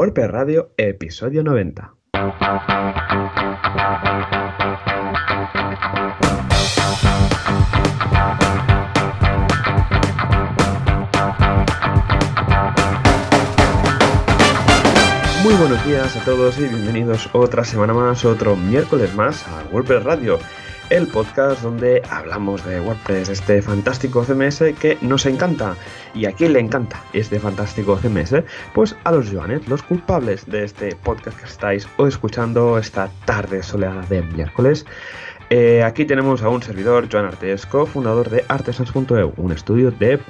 WordPress Radio, episodio 90. Muy buenos días a todos y bienvenidos otra semana más, otro miércoles más a WordPress Radio el podcast donde hablamos de WordPress, este fantástico CMS que nos encanta. ¿Y a quién le encanta este fantástico CMS? Pues a los Joanes, los culpables de este podcast que estáis o escuchando esta tarde soleada de miércoles. Eh, aquí tenemos a un servidor, Joan Artesco, fundador de artesans.eu, un estudio de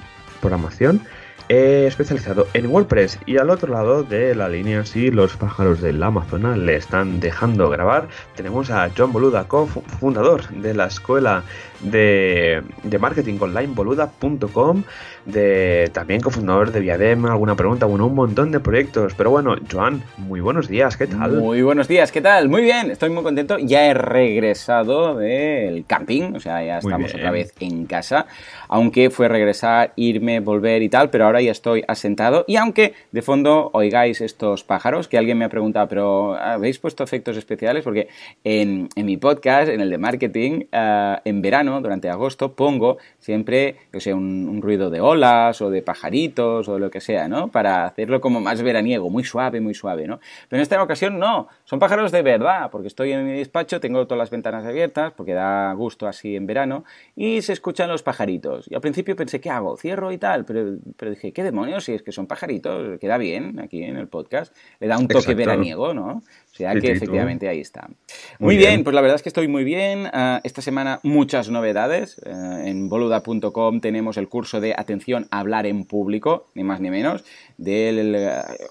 programación especializado en WordPress. Y al otro lado de la línea, si los pájaros del Amazonas le están dejando grabar, tenemos a John Boluda, cofundador de la escuela de, de marketing online boluda.com, de también cofundador de Viadem, alguna pregunta, bueno, un montón de proyectos. Pero bueno, Joan, muy buenos días, ¿qué tal? Muy buenos días, ¿qué tal? Muy bien, estoy muy contento. Ya he regresado del camping, o sea, ya estamos otra vez en casa. Aunque fue regresar, irme, volver y tal, pero ahora ya estoy asentado. Y aunque de fondo oigáis estos pájaros, que alguien me ha preguntado, pero ¿habéis puesto efectos especiales? Porque en, mi podcast, en el de marketing, eh, en verano, durante agosto, pongo siempre, yo sé, un ruido de olas o de pajaritos o de lo que sea, ¿no? Para hacerlo como más veraniego, muy suave, muy suave, ¿no? Pero en esta ocasión no, son pájaros de verdad, porque estoy en mi despacho, tengo todas las ventanas abiertas, porque da gusto así en verano, y se escuchan los pajaritos. Y al principio pensé, ¿qué hago? ¿Cierro y tal? Pero, pero dije, ¿qué demonios? Si es que son pajaritos, queda bien aquí en el podcast, le da un toque veraniego, ¿no? O sea que efectivamente ahí está. Muy, bien. pues la verdad es que estoy muy bien. Ah, esta semana muchas novedades. Ah, en boluda.com tenemos el curso de atención a hablar en público, ni más ni menos. Del,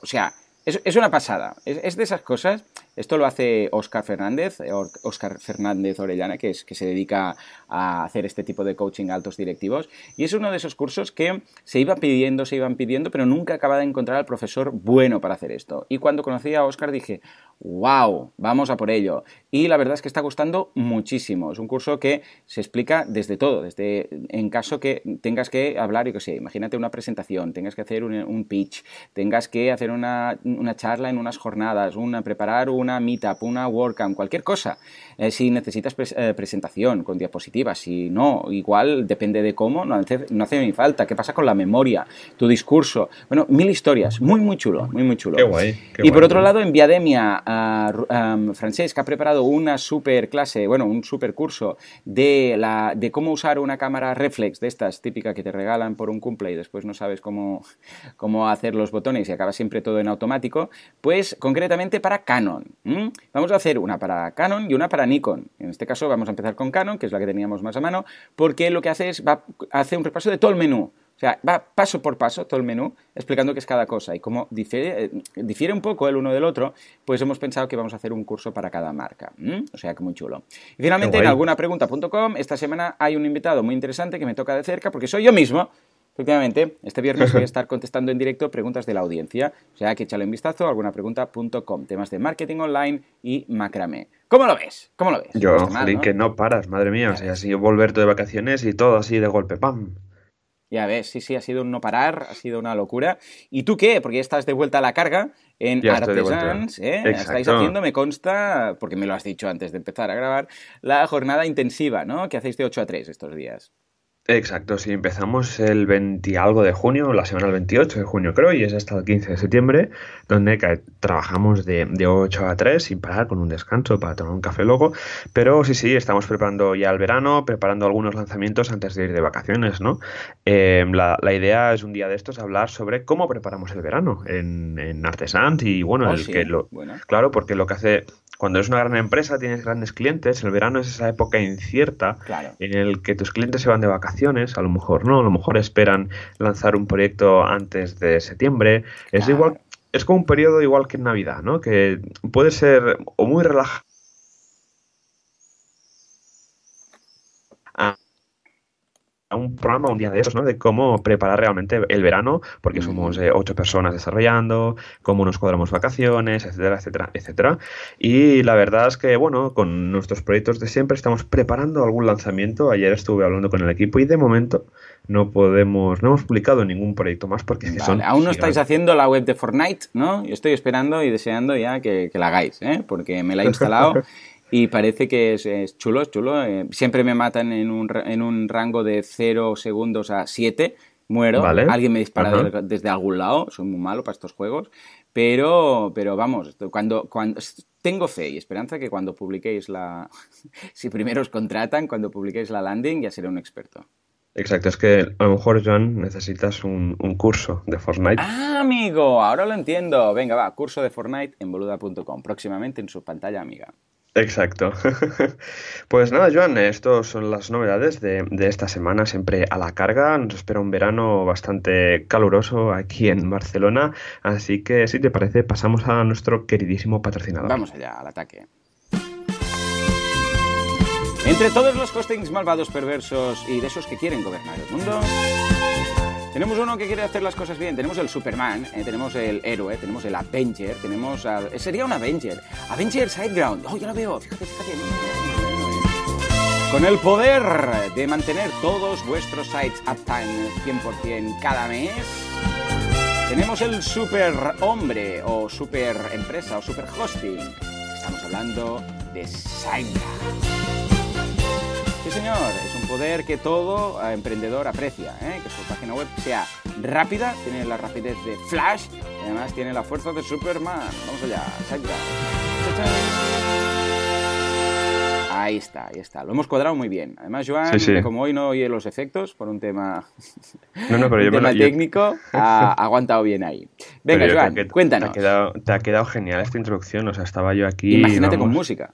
o sea, es, una pasada. es, de esas cosas esto lo hace Oscar Fernández, Oscar Fernández Orellana, que, es, que se dedica a hacer este tipo de coaching a altos directivos. Y es uno de esos cursos que se iba pidiendo, se iban pidiendo, pero nunca acaba de encontrar al profesor bueno para hacer esto. Y cuando conocí a Oscar dije, wow, vamos a por ello. Y la verdad es que está gustando muchísimo. Es un curso que se explica desde todo, desde en caso que tengas que hablar, y que sé, imagínate una presentación, tengas que hacer un, pitch, tengas que hacer una, una charla en unas jornadas, una, preparar una una meetup, una WordCamp, cualquier cosa. Eh, si necesitas eh, presentación con diapositivas, si no, igual depende de cómo, no hace, no hace ni falta. ¿Qué pasa con la memoria? Tu discurso. Bueno, mil historias. Muy, muy chulo, muy, muy chulo. Qué guay. y por otro lado, en Viademia, uh, Francesc ha preparado una super clase, bueno, un super curso de, la, de cómo usar una cámara reflex de estas típicas que te regalan por un cumple y después no sabes cómo, cómo hacer los botones y acaba siempre todo en automático. Pues concretamente para Canon. Vamos a hacer una para Canon y una para Nikon. En este caso vamos a empezar con Canon, que es la que teníamos más a mano, porque lo que hace es va un repaso de todo el menú. O sea, va paso por paso todo el menú explicando qué es cada cosa y cómo difiere, eh, difiere un poco el uno del otro, pues hemos pensado que vamos a hacer un curso para cada marca. O sea, que muy chulo. Y finalmente, en algunapregunta.com, esta semana hay un invitado muy interesante que me toca de cerca porque soy yo mismo Efectivamente, este viernes voy a estar contestando en directo preguntas de la audiencia, o sea que échale un vistazo a algunapregunta.com, temas de marketing online y macramé. ¿Cómo lo ves? ¿Cómo lo ves? Yo, no que no paras, madre mía, o sea, así volver de vacaciones y todo así de golpe, ¡pam! Ya ves, sí, sí, ha sido un no parar, ha sido una locura. ¿Y tú qué? Porque ya estás de vuelta a la carga en Artesans, ¿eh? Estáis haciendo, me consta, porque me lo has dicho antes de empezar a grabar, la jornada intensiva, ¿no? Que hacéis de 8 a 3 estos días. Exacto, sí, empezamos el 20 algo de junio, la semana del 28 de junio creo, y es hasta el 15 de septiembre, donde trabajamos de, de 8 a 3 sin parar con un descanso para tomar un café luego, pero sí, sí, estamos preparando ya el verano, preparando algunos lanzamientos antes de ir de vacaciones, ¿no? Em, la, idea es un día de estos hablar sobre cómo preparamos el verano en, en Artesans y bueno, oh, el que lo, claro, porque lo que hace cuando es una gran empresa, tienes grandes clientes, el verano es esa época incierta en el que tus clientes se van de vacaciones, a lo mejor no, a lo mejor esperan lanzar un proyecto antes de septiembre. Es igual, es como un periodo igual que en Navidad, ¿no? Que puede ser o muy relajado un programa un día de esos, ¿no? De cómo preparar realmente el verano, porque somos eh, ocho personas desarrollando, cómo nos cuadramos vacaciones, etcétera, etcétera, etcétera. Y la verdad es que, bueno, con nuestros proyectos de siempre estamos preparando algún lanzamiento. Ayer estuve hablando con el equipo y de momento no podemos, no hemos publicado ningún proyecto más porque son... Aún no estáis haciendo la web de Fortnite, ¿no? Yo estoy esperando y deseando ya que, que la hagáis, ¿eh? Porque me la he instalado Y parece que es, chulo, es chulo. Eh, siempre me matan en un, en un rango de 0 segundos a 7. Muero. Alguien me dispara desde algún lado. Soy muy malo para estos juegos. Pero, pero vamos, cuando, cuando tengo fe y esperanza que cuando publiquéis la. si primero os contratan, cuando publiquéis la landing, ya seré un experto. Exacto, es que a lo mejor, Joan, necesitas un, un, curso de Fortnite. Ah, amigo, ahora lo entiendo. Venga, va, curso de Fortnite en boluda.com, próximamente en su pantalla amiga. Exacto. Pues nada, Joan, estas son las novedades de, esta semana, siempre a la carga. Nos espera un verano bastante caluroso aquí en Barcelona, así que si te parece, pasamos a nuestro queridísimo patrocinador. Vamos allá, al ataque. Entre todos los hostings malvados, perversos y de esos que quieren gobernar el mundo, tenemos uno que quiere hacer las cosas bien. Tenemos el Superman, eh, tenemos el héroe, tenemos el Avenger, tenemos. sería un Avenger. Avenger Sideground. Oh, ya lo veo. Fíjate, fíjate. Con el poder de mantener todos vuestros sites uptime 100% cada mes, tenemos el super hombre o super empresa o super hosting. Estamos hablando de SiteGround. Sí, señor, es un poder que todo eh, emprendedor aprecia, ¿eh? que su página web sea rápida, tiene la rapidez de Flash y además tiene la fuerza de Superman. Vamos allá, Ahí está, ahí está. Lo hemos cuadrado muy bien. Además, Joan, como hoy no oye los efectos por un tema, técnico, ha aguantado bien ahí. Venga, Joan, cuéntanos. Te ha, quedado, te ha, quedado, genial esta introducción. O sea, estaba yo aquí. Imagínate con música.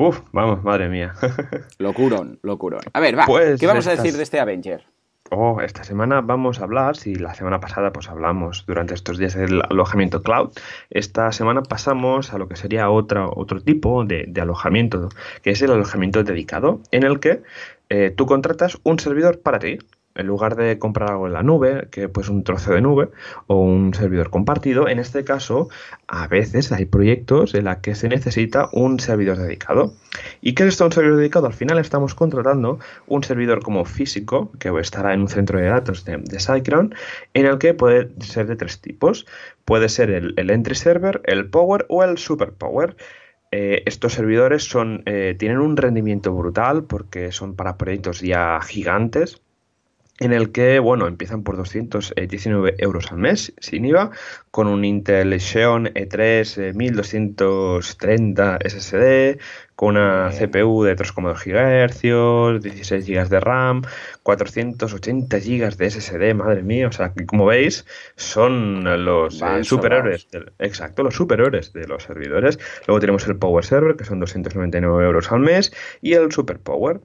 Uf, vamos, madre mía. locurón, locurón. A ver, va, pues ¿qué vamos a decir de este Avenger? Oh, esta semana vamos a hablar, si la semana pasada pues hablamos durante estos días del alojamiento cloud, esta semana pasamos a lo que sería otro, otro tipo de, alojamiento, que es el alojamiento dedicado, en el que eh, tú contratas un servidor para ti, en lugar de comprar algo en la nube, que pues un trozo de nube o un servidor compartido, en este caso a veces hay proyectos en los que se necesita un servidor dedicado. ¿Y qué es esto un servidor dedicado? Al final estamos contratando un servidor como físico, que estará en un centro de datos de, de SiteGround, en el que puede ser de tres tipos. Puede ser el, entry server, el power o el super power. Eh, estos servidores son, eh, tienen un rendimiento brutal porque son para proyectos ya gigantes en el que, bueno, empiezan por 219 euros al mes, sin IVA, con un Intel Xeon E3 1230 SSD, con una CPU de 3,2 GHz, 16 GB de RAM, 480 GB de SSD, madre mía, o sea, que como veis, son los eh, superiores, exacto, los superiores de los servidores. Luego tenemos el Power Server, que son 299 euros al mes, y el Super Power.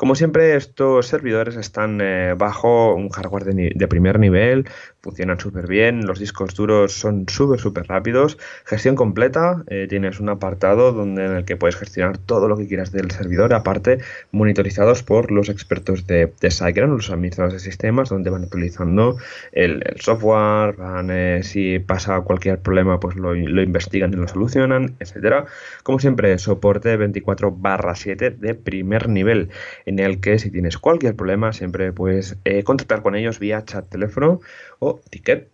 Como siempre, estos servidores están eh, bajo un hardware de, primer nivel, funcionan súper bien, los discos duros son súper, súper rápidos, gestión completa, eh, tienes un apartado donde, en el que puedes gestionar todo lo que quieras del servidor, aparte monitorizados por los expertos de, de SiteGround, los administradores de sistemas, donde van actualizando el, software, van, eh, si pasa cualquier problema, pues lo, lo, investigan y lo solucionan, etcétera. Como siempre, soporte 24 barra 7 de primer nivel en el que si tienes cualquier problema siempre puedes eh, contactar con ellos vía chat, teléfono o ticket.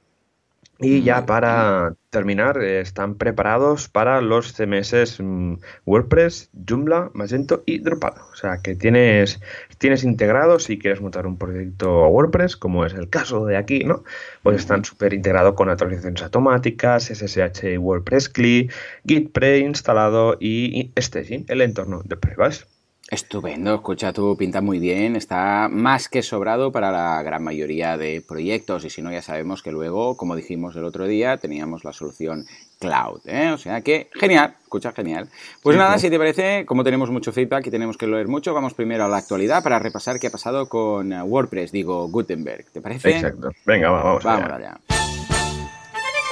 Y ya para terminar, eh, están preparados para los CMS mm, WordPress, Joomla, Magento y Drupal. O sea que tienes, tienes integrados si quieres montar un proyecto WordPress, como es el caso de aquí, ¿no? Pues están súper integrados con actualizaciones automáticas, SSH y WordPress CLI, Git preinstalado y, y staging, el entorno de pruebas. Estupendo, escucha, tú pinta muy bien, está más que sobrado para la gran mayoría de proyectos y si no ya sabemos que luego, como dijimos el otro día, teníamos la solución cloud, ¿eh? o sea que genial, escucha, genial. Pues nada, si te parece, como tenemos mucho feedback y tenemos que leer mucho, vamos primero a la actualidad para repasar qué ha pasado con WordPress, digo Gutenberg, ¿te parece? Exacto, venga, vamos, vamos allá.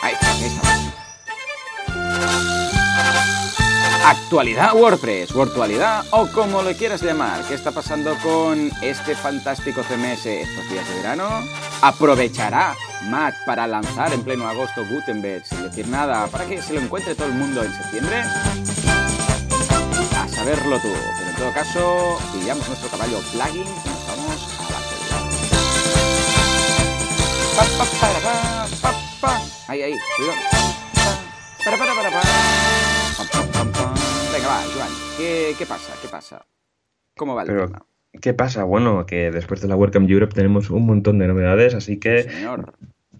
Ahí está, ahí está. Actualidad WordPress, virtualidad o como lo quieras llamar. ¿Qué está pasando con este fantástico CMS estos días de verano? ¿Aprovechará Mac para lanzar en pleno agosto Gutenberg sin decir nada para que se lo encuentre todo el mundo en septiembre? A saberlo tú. Pero en todo caso, pillamos nuestro caballo plugin y nos vamos a la actualidad. Ahí, ahí, cuidado. Para, para. Va, Joan. ¿Qué, ¿Qué, pasa? ¿Qué pasa? ¿Cómo va el Pero, tema? ¿Qué pasa? Bueno, que después de la WordCamp Europe tenemos un montón de novedades, así que Señor.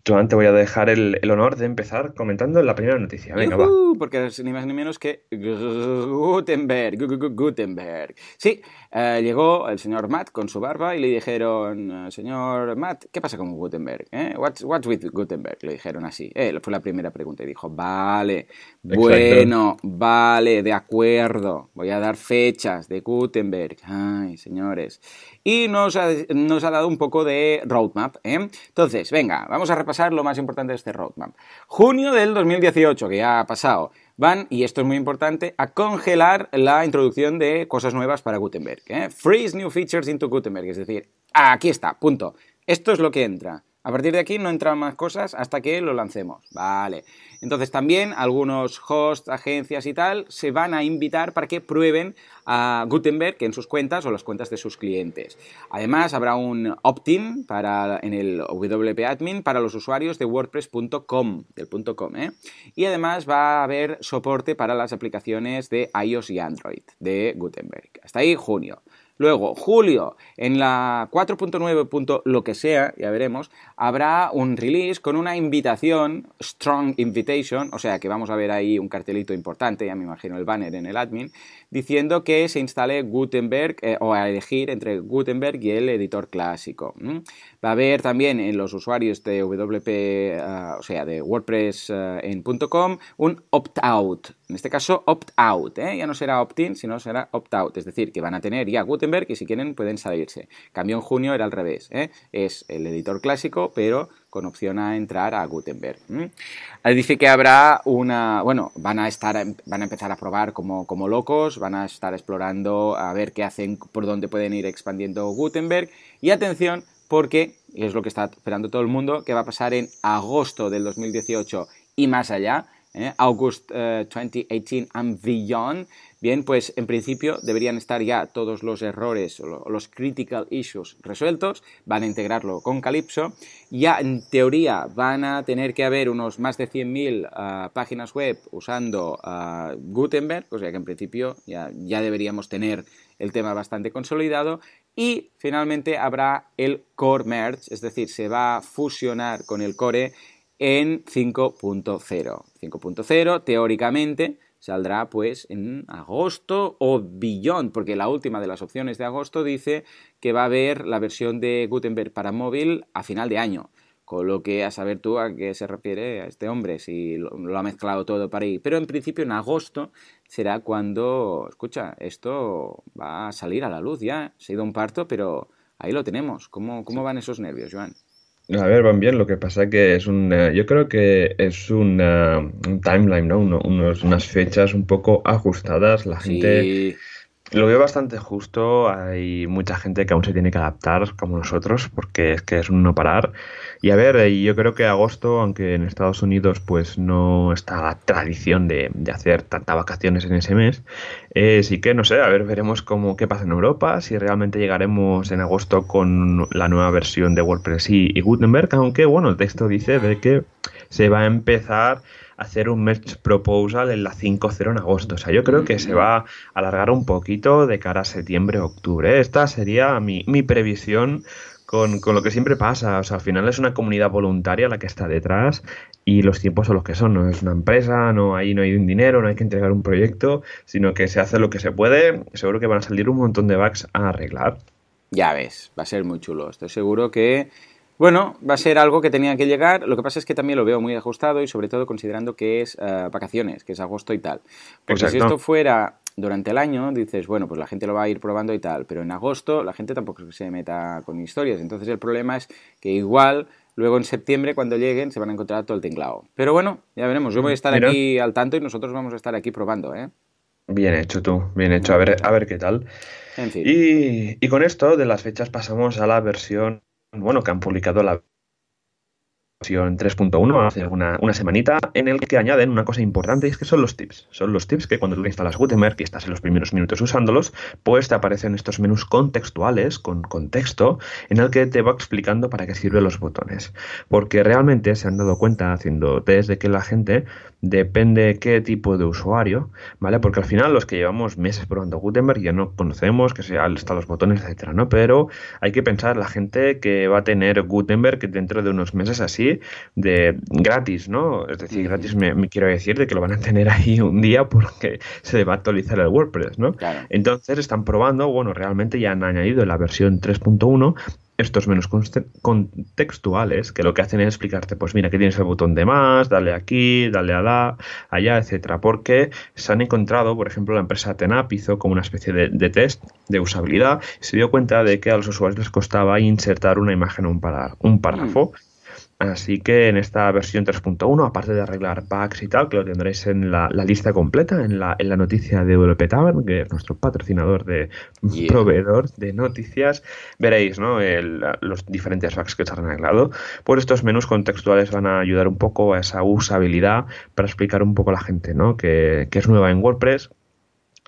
Joan, te voy a dejar el, el, honor de empezar comentando la primera noticia. Venga, uh, va. Porque es ni más ni menos que Gutenberg. Gutenberg. Sí, eh, llegó el señor Matt con su barba y le dijeron, señor Matt, ¿qué pasa con Gutenberg? ¿Eh? What's, what's, with Gutenberg? Le dijeron así. Eh, fue la primera pregunta y dijo, vale, Exacto. bueno, vale, de acuerdo. Voy a dar fechas de Gutenberg. Ay, señores. Y nos ha, nos ha dado un poco de roadmap. ¿eh? Entonces, venga, vamos a repasar lo más importante de este roadmap. Junio del 2018, que ya ha pasado, van, y esto es muy importante, a congelar la introducción de cosas nuevas para Gutenberg. ¿eh? Freeze new features into Gutenberg, es decir, aquí está, punto. Esto es lo que entra. A partir de aquí no entran más cosas hasta que lo lancemos. Vale. Entonces también algunos hosts, agencias y tal se van a invitar para que prueben a Gutenberg en sus cuentas o las cuentas de sus clientes. Además habrá un opt-in para en el WP Admin para los usuarios de WordPress.com, .com, ¿eh? Y además va a haber soporte para las aplicaciones de iOS y Android de Gutenberg. Hasta ahí junio. Luego, julio, en la 4.9. lo que sea, ya veremos, habrá un release con una invitación, Strong Invitation, o sea que vamos a ver ahí un cartelito importante, ya me imagino el banner en el admin, diciendo que se instale Gutenberg eh, o a elegir entre Gutenberg y el editor clásico. Va a haber también en los usuarios de WP, uh, o sea, de WordPress uh, en .com, un opt-out. En este caso, opt-out. ¿eh? Ya no será opt-in, sino será opt-out. Es decir, que van a tener ya Gutenberg y si quieren pueden salirse. Cambio en junio era al revés. ¿eh? Es el editor clásico, pero con opción a entrar a Gutenberg. ¿Mm? Dice que habrá una, bueno, van a estar, van a empezar a probar como, como locos, van a estar explorando a ver qué hacen, por dónde pueden ir expandiendo Gutenberg. Y atención, porque es lo que está esperando todo el mundo, que va a pasar en agosto del 2018 y más allá, ¿eh? August uh, 2018 and beyond. Bien, pues en principio deberían estar ya todos los errores o los critical issues resueltos, van a integrarlo con Calypso, ya en teoría van a tener que haber unos más de 100.000 uh, páginas web usando uh, Gutenberg, o sea que en principio ya, ya deberíamos tener el tema bastante consolidado y finalmente habrá el Core Merge, es decir, se va a fusionar con el Core en 5.0. 5.0 teóricamente saldrá pues en agosto o beyond, porque la última de las opciones de agosto dice que va a haber la versión de Gutenberg para móvil a final de año. Con lo que a saber tú a qué se refiere a este hombre, si lo, lo, ha mezclado todo para ahí. Pero en principio en agosto será cuando, escucha, esto va a salir a la luz ya. Se ha ido un parto, pero ahí lo tenemos. ¿Cómo, cómo van esos nervios, Joan? A ver, van bien, lo que pasa que es un, uh, yo creo que es una, un timeline, ¿no? Uno, unos, unas fechas un poco ajustadas, la gente... Sí. Lo veo bastante justo, hay mucha gente que aún se tiene que adaptar, como nosotros, porque es que es un no parar. Y a ver, yo creo que agosto, aunque en Estados Unidos pues no está la tradición de, de hacer tantas vacaciones en ese mes, eh, sí que no sé, a ver, veremos cómo qué pasa en Europa, si realmente llegaremos en agosto con la nueva versión de WordPress y, y Gutenberg, aunque bueno, el texto dice de que se va a empezar hacer un merge proposal en la 5.0 en agosto. O sea, yo creo que se va a alargar un poquito de cara a septiembre, octubre. Esta sería mi, mi previsión con, con, lo que siempre pasa. O sea, al final es una comunidad voluntaria la que está detrás y los tiempos son los que son. No es una empresa, no ahí no hay un dinero, no hay que entregar un proyecto, sino que se hace lo que se puede. Seguro que van a salir un montón de bugs a arreglar. Ya ves, va a ser muy chulo. Estoy seguro que bueno, va a ser algo que tenía que llegar. Lo que pasa es que también lo veo muy ajustado y sobre todo considerando que es uh, vacaciones, que es agosto y tal. Porque Exacto. si esto fuera durante el año, dices, bueno, pues la gente lo va a ir probando y tal. Pero en agosto la gente tampoco se meta con historias. Entonces el problema es que igual luego en septiembre cuando lleguen se van a encontrar todo el tinglao. Pero bueno, ya veremos. Yo voy a estar aquí al tanto y nosotros vamos a estar aquí probando, ¿eh? Bien hecho tú, bien hecho. A ver, a ver qué tal. y, y con esto de las fechas pasamos a la versión, bueno, que han publicado la 3.1 hace una, una, semanita en el que añaden una cosa importante y es que son los tips. Son los tips que cuando tú instalas Gutenberg y estás en los primeros minutos usándolos, pues te aparecen estos menús contextuales con contexto en el que te va explicando para qué sirven los botones. Porque realmente se han dado cuenta haciendo test de que la gente depende qué tipo de usuario, ¿vale? Porque al final los que llevamos meses probando Gutenberg ya no conocemos que sea están los botones, etcétera, ¿no? Pero hay que pensar la gente que va a tener Gutenberg dentro de unos meses así de gratis, ¿no? Es decir, gratis me, quiero decir de que lo van a tener ahí un día porque se va a actualizar el WordPress, ¿no? Entonces están probando, bueno, realmente ya han añadido en la versión 3.1 estos menús contextuales que lo que hacen es explicarte, pues mira, que tienes el botón de más, dale aquí, dale a allá, etcétera, porque se han encontrado, por ejemplo, la empresa Tenap hizo como una especie de, test de usabilidad y se dio cuenta de que a los usuarios les costaba insertar una imagen o un, un párrafo. Mm. Así que en esta versión 3.1, aparte de arreglar bugs y tal, que lo tendréis en la, lista completa, en la, en la noticia de WP Tavern, que es nuestro patrocinador de proveedor de noticias, veréis ¿no? los diferentes bugs que se han arreglado. Pues estos menús contextuales van a ayudar un poco a esa usabilidad para explicar un poco a la gente ¿no? que, que es nueva en WordPress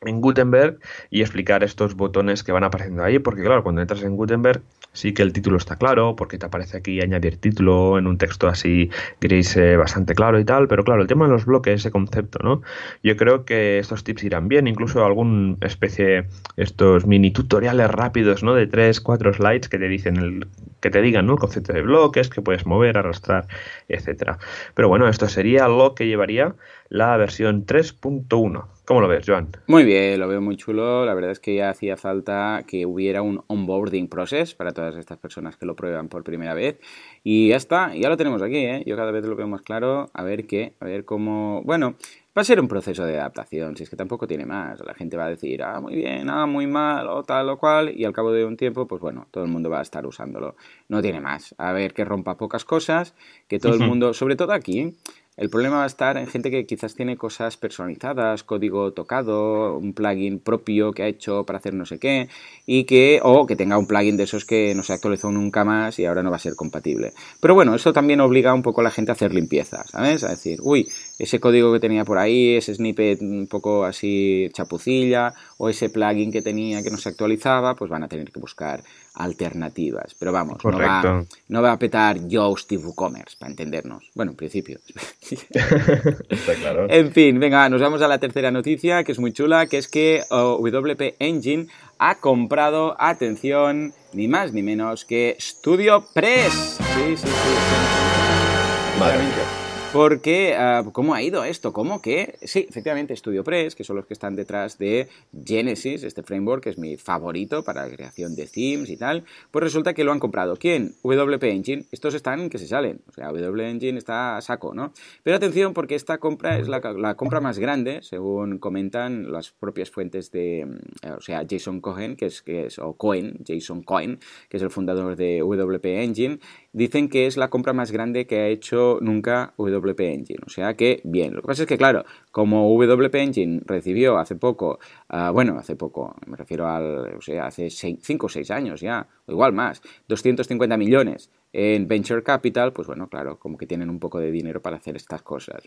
en Gutenberg y explicar estos botones que van apareciendo ahí, porque claro, cuando entras en Gutenberg sí que el título está claro, porque te aparece aquí añadir título en un texto así gris eh, bastante claro y tal, pero claro, el tema de los bloques, ese concepto, ¿no? Yo creo que estos tips irán bien, incluso algún especie, estos mini tutoriales rápidos, ¿no? De 3, 4 slides que te dicen el, que te digan, ¿no? El concepto de bloques, que puedes mover, arrastrar, etcétera. Pero bueno, esto sería lo que llevaría la versión 3.1. ¿Cómo lo ves, Joan? Muy bien, lo veo muy chulo. La verdad es que ya hacía falta que hubiera un onboarding process para todas estas personas que lo prueban por primera vez. Y ya está, ya lo tenemos aquí, ¿eh? Yo cada vez lo veo más claro. A ver qué, a ver cómo... Bueno, va a ser un proceso de adaptación, si es que tampoco tiene más. La gente va a decir, ah, muy bien, ah, muy mal, o tal o cual, y al cabo de un tiempo, pues bueno, todo el mundo va a estar usándolo. No tiene más. A ver que rompa pocas cosas, que todo el mundo, sobre todo aquí, el problema va a estar en gente que quizás tiene cosas personalizadas, código tocado, un plugin propio que ha hecho para hacer no sé qué, y que, o que tenga un plugin de esos que no se actualizó nunca más y ahora no va a ser compatible. Pero bueno, eso también obliga un poco a la gente a hacer limpieza, ¿sabes? A decir, uy, ese código que tenía por ahí, ese snippet un poco así chapucilla, o ese plugin que tenía que no se actualizaba, pues van a tener que buscar alternativas. Pero vamos, no va, no va, a petar Yoast y WooCommerce, para entendernos. Bueno, en principio. Está claro. En fin, venga, nos vamos a la tercera noticia, que es muy chula, que es que WP Engine ha comprado, atención, ni más ni menos que Studio Press. Sí, sí, sí. Madre porque, ah, ¿cómo ha ido esto? ¿Cómo que? Sí, efectivamente, StudioPress, que son los que están detrás de Genesis, este framework que es mi favorito para la creación de themes y tal, pues resulta que lo han comprado. ¿Quién? WP Engine. Estos están que se salen. O sea, WP Engine está a saco, ¿no? Pero atención, porque esta compra es la, compra más grande, según comentan las propias fuentes de, mm, o sea, Jason Cohen, que es, que es, o Cohen, Jason Cohen, que es el fundador de WP Engine, dicen que es la compra más grande que ha hecho nunca WP Engine. O sea que, bien. Lo que pasa es que, claro, como WP Engine recibió hace poco, ah, bueno, hace poco, me refiero al, o sea, hace 5 o 6 años ya, o igual más, 250 millones en Venture Capital, pues bueno, claro, como que tienen un poco de dinero para hacer estas cosas.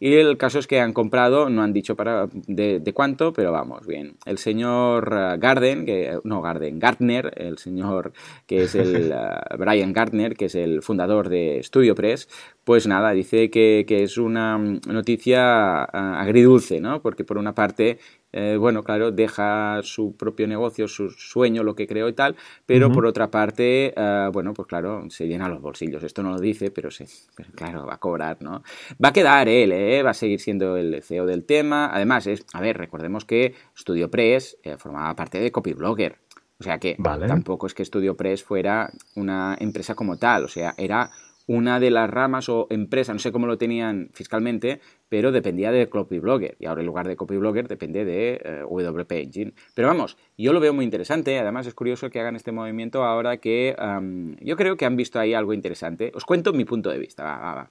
Y el caso es que han comprado, no han dicho para de, cuánto, pero vamos, bien. El señor eh, Garden, que, no Garden, Gartner, el señor que es el eh, Brian Gartner, que es el fundador de Studio Press, pues nada, dice que, que es una noticia eh, agridulce, ¿no? Porque por una parte eh, bueno, claro, deja su propio negocio, su sueño, lo que creó y tal, pero por otra parte, eh, bueno, pues claro, se llena los bolsillos. Esto no lo dice, pero sí, claro, va a cobrar, ¿no? Va a quedar él, ¿eh? Va a seguir siendo el CEO del tema. Además, es, a ver, recordemos que Studio Press formaba parte de Copyblogger. O sea que tampoco es que Studio Press fuera una empresa como tal, o sea, era una de las ramas o empresa, no sé cómo lo tenían fiscalmente, pero dependía de Copyblogger. Y ahora en lugar de Copyblogger depende de eh, WP Engine. Pero vamos, yo lo veo muy interesante. Además es curioso que hagan este movimiento ahora que yo creo que han visto ahí algo interesante. Os cuento mi punto de vista.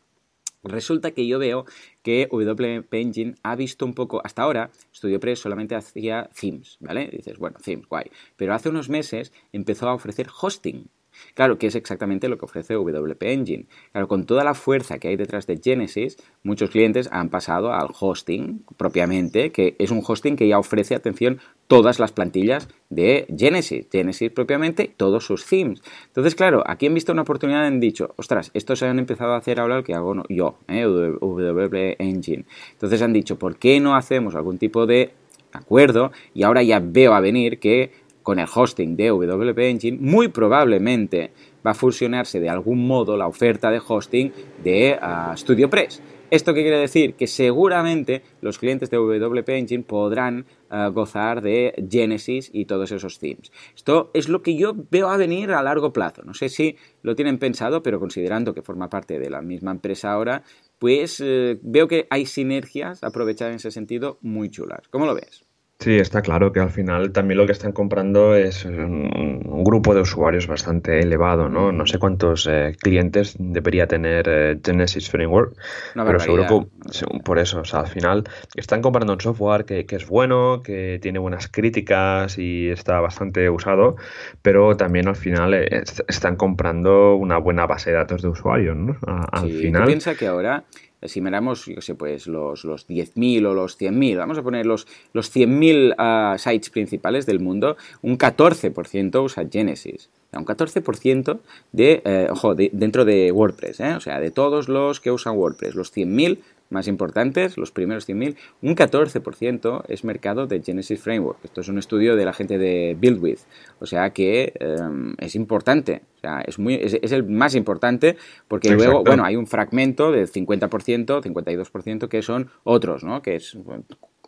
Resulta que yo veo que WP Engine ha visto un poco, hasta ahora StudioPress solamente hacía themes, ¿vale? dices, bueno, themes, guay. Pero hace unos meses empezó a ofrecer hosting. Claro, que es exactamente lo que ofrece WP Engine. Claro, con toda la fuerza que hay detrás de Genesis, muchos clientes han pasado al hosting propiamente, que es un hosting que ya ofrece, atención, todas las plantillas de Genesis, Genesis propiamente, todos sus themes. Entonces, claro, aquí han visto una oportunidad han dicho, ostras, estos se han empezado a hacer ahora lo que hago yo, ¿eh? WP Engine. Entonces han dicho, ¿por qué no hacemos algún tipo de acuerdo? Y ahora ya veo a venir que con el hosting de WP Engine, muy probablemente va a fusionarse de algún modo la oferta de hosting de uh, StudioPress. ¿Esto qué quiere decir? Que seguramente los clientes de WP Engine podrán uh, gozar de Genesis y todos esos themes. Esto es lo que yo veo a venir a largo plazo. No sé si lo tienen pensado, pero considerando que forma parte de la misma empresa ahora, pues uh, veo que hay sinergias aprovechadas en ese sentido muy chulas. ¿Cómo lo ves? Sí, está claro que al final también lo que están comprando es un, grupo de usuarios bastante elevado, ¿no? No sé cuántos eh, clientes debería tener eh, Genesis Framework, pero seguro que por eso, o sea, al final están comprando un software que, es bueno, que tiene buenas críticas y está bastante usado, pero también al final eh, están comprando una buena base de datos de usuarios, ¿no? al final. piensa que ahora si miramos, yo sé, pues los, los 10.000 o los 100.000, vamos a poner los, los 100.000 ah, sites principales del mundo, un 14% usa Genesis. un 14% de, eh, ojo, dentro de WordPress, ¿eh? o sea, de todos los que usan WordPress, los 100.000 más importantes, los primeros 100.000, un 14% es mercado de Genesis Framework. Esto es un estudio de la gente de BuildWith. O sea que em, es importante. O sea, es, muy, es, el más importante porque luego, bueno, hay un fragmento del 50%, 52% que son otros, ¿no? Que es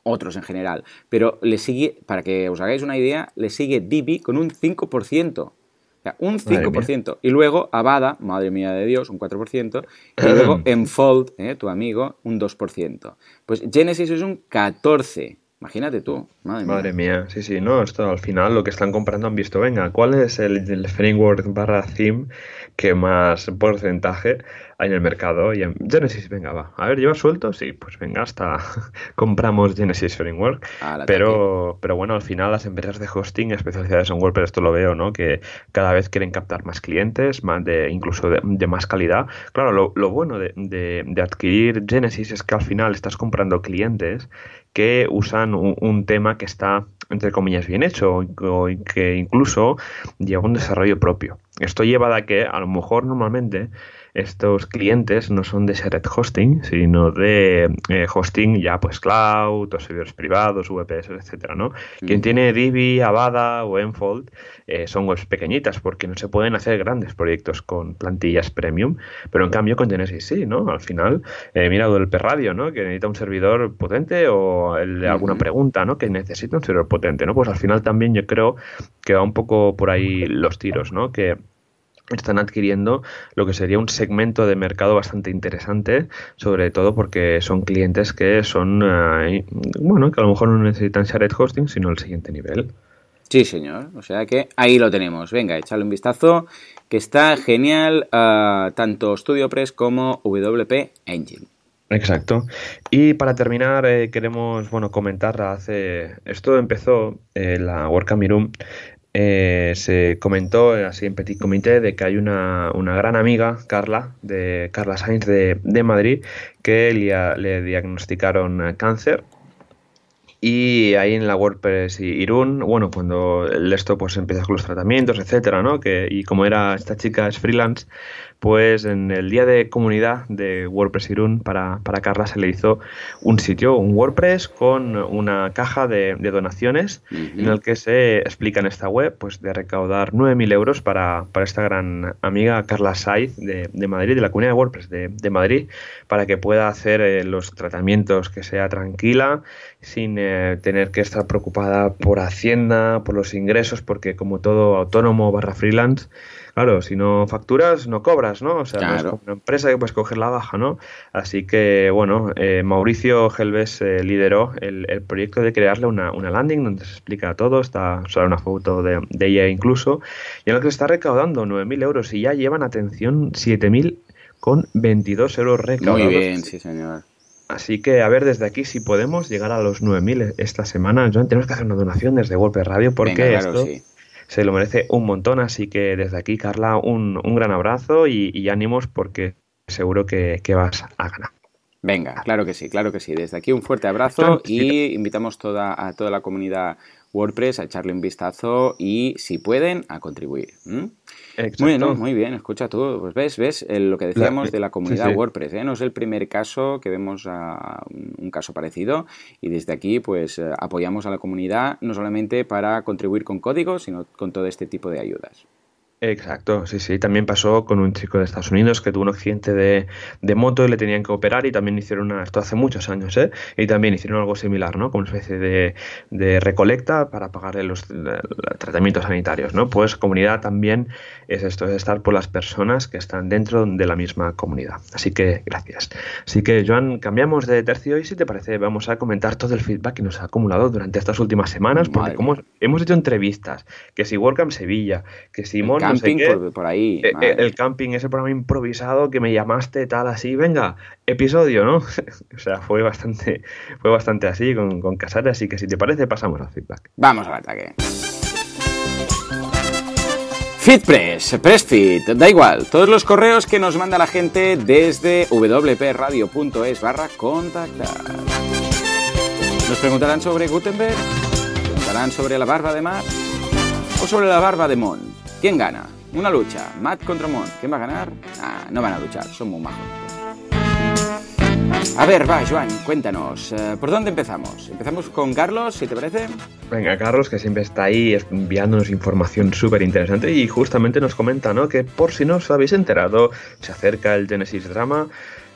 otros en general. Pero le sigue, para que os hagáis una idea, le sigue Divi con un 5% un 5%. Y luego Avada, madre mía de Dios, un 4%. Y luego Enfold, eh, tu amigo, un 2%. Pues Genesis es un 14%. Imagínate tú, madre, mía. Sí, sí, no, esto al final lo que están comprando han visto, venga, ¿cuál es el, framework barra theme que más porcentaje en el mercado? Y en Genesis, venga, va. A ver, ¿lleva suelto? Sí, pues venga, hasta compramos Genesis Framework. pero, pero bueno, al final las empresas de hosting especializadas en WordPress, esto lo veo, ¿no? Que cada vez quieren captar más clientes, más de, incluso de, más calidad. Claro, lo, bueno de, de adquirir Genesis es que al final estás comprando clientes que usan un, tema que está, entre comillas, bien hecho o que incluso lleva un desarrollo propio. Esto lleva a que a lo mejor normalmente estos clientes no son de shared hosting, sino de eh, hosting ya pues cloud o servidores privados, VPS, etcétera, ¿no? Quien tiene Divi, Avada o Enfold eh, son webs pequeñitas porque no se pueden hacer grandes proyectos con plantillas premium, pero en cambio con Genesis sí, ¿no? Al final, eh, mira el Radio, ¿no? Que necesita un servidor potente o el de alguna pregunta, ¿no? Que necesita un servidor potente, ¿no? Pues al final también yo creo que va un poco por ahí los tiros, ¿no? Que están adquiriendo lo que sería un segmento de mercado bastante interesante, sobre todo porque son clientes que son, eh, bueno, que a lo mejor no necesitan shared hosting, sino el siguiente nivel. Sí, señor. O sea que ahí lo tenemos. Venga, echadle un vistazo, que está genial uh, tanto StudioPress como WP Engine. Exacto. Y para terminar, eh, queremos bueno comentar hace. Esto empezó eh, la WordCamp Room eh, se comentó así en Petit Comité de que hay una, una gran amiga, Carla, de Carla Sainz de, de Madrid, que le, diagnosticaron cáncer y ahí en la WordPress Irún, bueno, cuando esto pues empieza con los tratamientos, etcétera, ¿no? Que, y como era esta chica es freelance, pues en el día de comunidad de WordPress Irún para, para Carla se le hizo un sitio, un WordPress con una caja de, donaciones en el que se explica en esta web pues de recaudar 9.000 euros para, para, esta gran amiga Carla Saiz de, de, Madrid, de la comunidad de WordPress de, de Madrid, para que pueda hacer eh, los tratamientos que sea tranquila, sin eh, tener que estar preocupada por Hacienda, por los ingresos, porque como todo autónomo barra freelance, claro, si no facturas, no cobras, ¿no? O sea, es como una empresa que puedes coger la baja, ¿no? Así que, bueno, eh, Mauricio Gelbes eh, lideró el, proyecto de crearle una, landing donde se explica todo, está solo una foto de, ella incluso, y en la que se está recaudando 9.000 euros y ya llevan, atención, 7.000 con 22 euros recaudados. Muy bien, sí, señor. Así que, a ver, desde aquí, si podemos llegar a los 9.000 esta semana, Joan, tenemos que hacer una donación desde Golpe Radio porque esto se lo merece un montón. Así que desde aquí, Carla, un, gran abrazo y, ánimos porque seguro que, vas a ganar. Venga, claro que sí, claro que sí. Desde aquí un fuerte abrazo y invitamos toda, a toda la comunidad WordPress a echarle un vistazo y, si pueden, a contribuir. Muy bien, muy bien, escucha tú, pues ves, ves lo que decíamos de la comunidad WordPress, ¿eh? no es el primer caso que vemos a un, caso parecido y desde aquí pues eh, apoyamos a la comunidad no solamente para contribuir con código, sino con todo este tipo de ayudas. Exacto, sí, sí. También pasó con un chico de Estados Unidos que tuvo un accidente de, de, moto y le tenían que operar y también hicieron una, esto hace muchos años, ¿eh? Y también hicieron algo similar, ¿no? Como una especie de, de recolecta para pagarle los, tratamientos sanitarios, ¿no? Pues comunidad también es esto, es estar por las personas que están dentro de la misma comunidad. Así que gracias. Así que, Joan, cambiamos de tercio y si te parece vamos a comentar todo el feedback que nos ha acumulado durante estas últimas semanas, porque como hemos hecho entrevistas, que si WordCamp Sevilla, que si Mon camping por, ahí. Eh, eh, el, camping, ese programa improvisado que me llamaste tal así, venga, episodio, ¿no? o sea, fue bastante, fue bastante así con, con Casares, así que si te parece pasamos al feedback. Vamos al ataque. Fitpress, Pressfit, da igual, todos los correos que nos manda la gente desde wpradio.es barra contactar. Nos preguntarán sobre Gutenberg, preguntarán sobre la barba de Mar o sobre la barba de Mon. ¿Quién gana? Una lucha. Matt contra Mon. ¿Quién va a ganar? Ah, no van a luchar, son muy majos. A ver, va, Joan, cuéntanos. Eh, ¿Por dónde empezamos? Empezamos con Carlos, si te parece. Venga, Carlos, que siempre está ahí enviándonos información súper interesante y justamente nos comenta, ¿no? Que por si no os habéis enterado, se acerca el Genesis Drama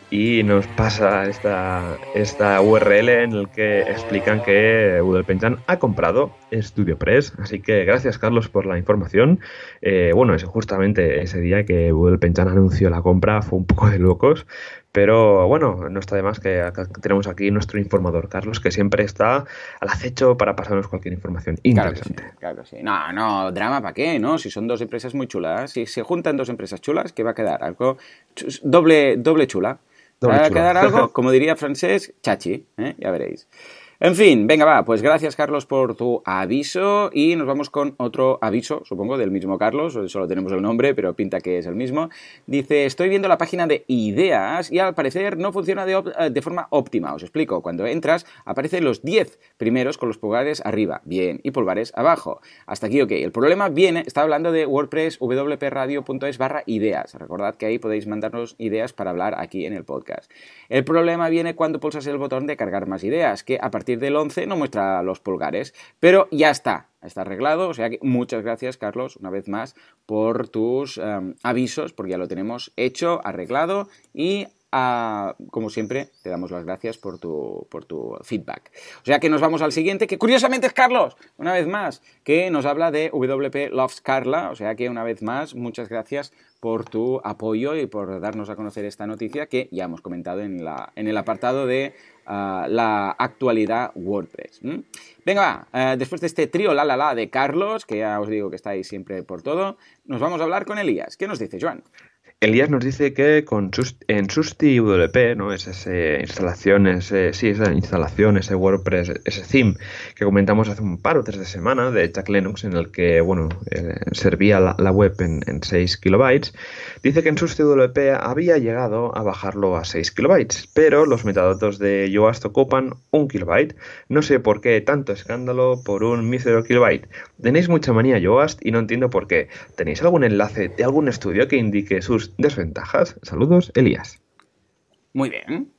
y nos pasa esta, esta URL en la que explican que Udel Penchan ha comprado StudioPress. Así que gracias, Carlos, por la información. Eh, bueno, es justamente ese día que Udel Penchan anunció la compra, fue un poco de locos. Pero bueno, no está de más que tenemos aquí nuestro informador, Carlos, que siempre está al acecho para pasarnos cualquier información interesante. Claro sí, No, no, drama, ¿para qué? ¿No? Si son dos empresas muy chulas, si se juntan dos empresas chulas, ¿qué va a quedar? Algo doble, doble chula. Va a quedar algo, como diría francés, chachi, ¿eh? ya veréis. En fin, venga, va, pues gracias Carlos por tu aviso y nos vamos con otro aviso, supongo, del mismo Carlos, solo tenemos el nombre, pero pinta que es el mismo. Dice, estoy viendo la página de ideas y al parecer no funciona de, forma óptima. Os explico, cuando entras aparecen los 10 primeros con los pulgares arriba, bien, y pulgares abajo. Hasta aquí, ok. El problema viene, está hablando de WordPress wpradio.es barra ideas. Recordad que ahí podéis mandarnos ideas para hablar aquí en el podcast. El problema viene cuando pulsas el botón de cargar más ideas, que a partir partir del 11 no muestra los pulgares, pero ya está, está arreglado, o sea que muchas gracias Carlos una vez más por tus em, avisos, porque ya lo tenemos hecho, arreglado y como siempre, te damos las gracias por tu, por tu feedback. O sea que nos vamos al siguiente, que curiosamente es Carlos, una vez más, que nos habla de WP Loves Carla. O sea que una vez más, muchas gracias por tu apoyo y por darnos a conocer esta noticia que ya hemos comentado en, la, en el apartado de la actualidad WordPress. Venga, eh, después de este trío la la la de Carlos, que ya os digo que estáis siempre por todo, nos vamos a hablar con Elías. ¿Qué nos dice, Joan? Elías nos dice que con en Susti WP, ¿no? Es esa instalación, ese, sí, esa instalación, ese WordPress, ese theme que comentamos hace un par o tres de semana de Jack Lennox, en el que, bueno, eh, servía la, web en, en, 6 kilobytes, dice que en Susti WP había llegado a bajarlo a 6 kilobytes, pero los metadatos de Yoast ocupan un kilobyte. No sé por qué tanto escándalo por un mísero kilobyte. Tenéis mucha manía Yoast y no entiendo por qué. ¿Tenéis algún enlace de algún estudio que indique sus desventajas. Saludos, Elías. Muy bien.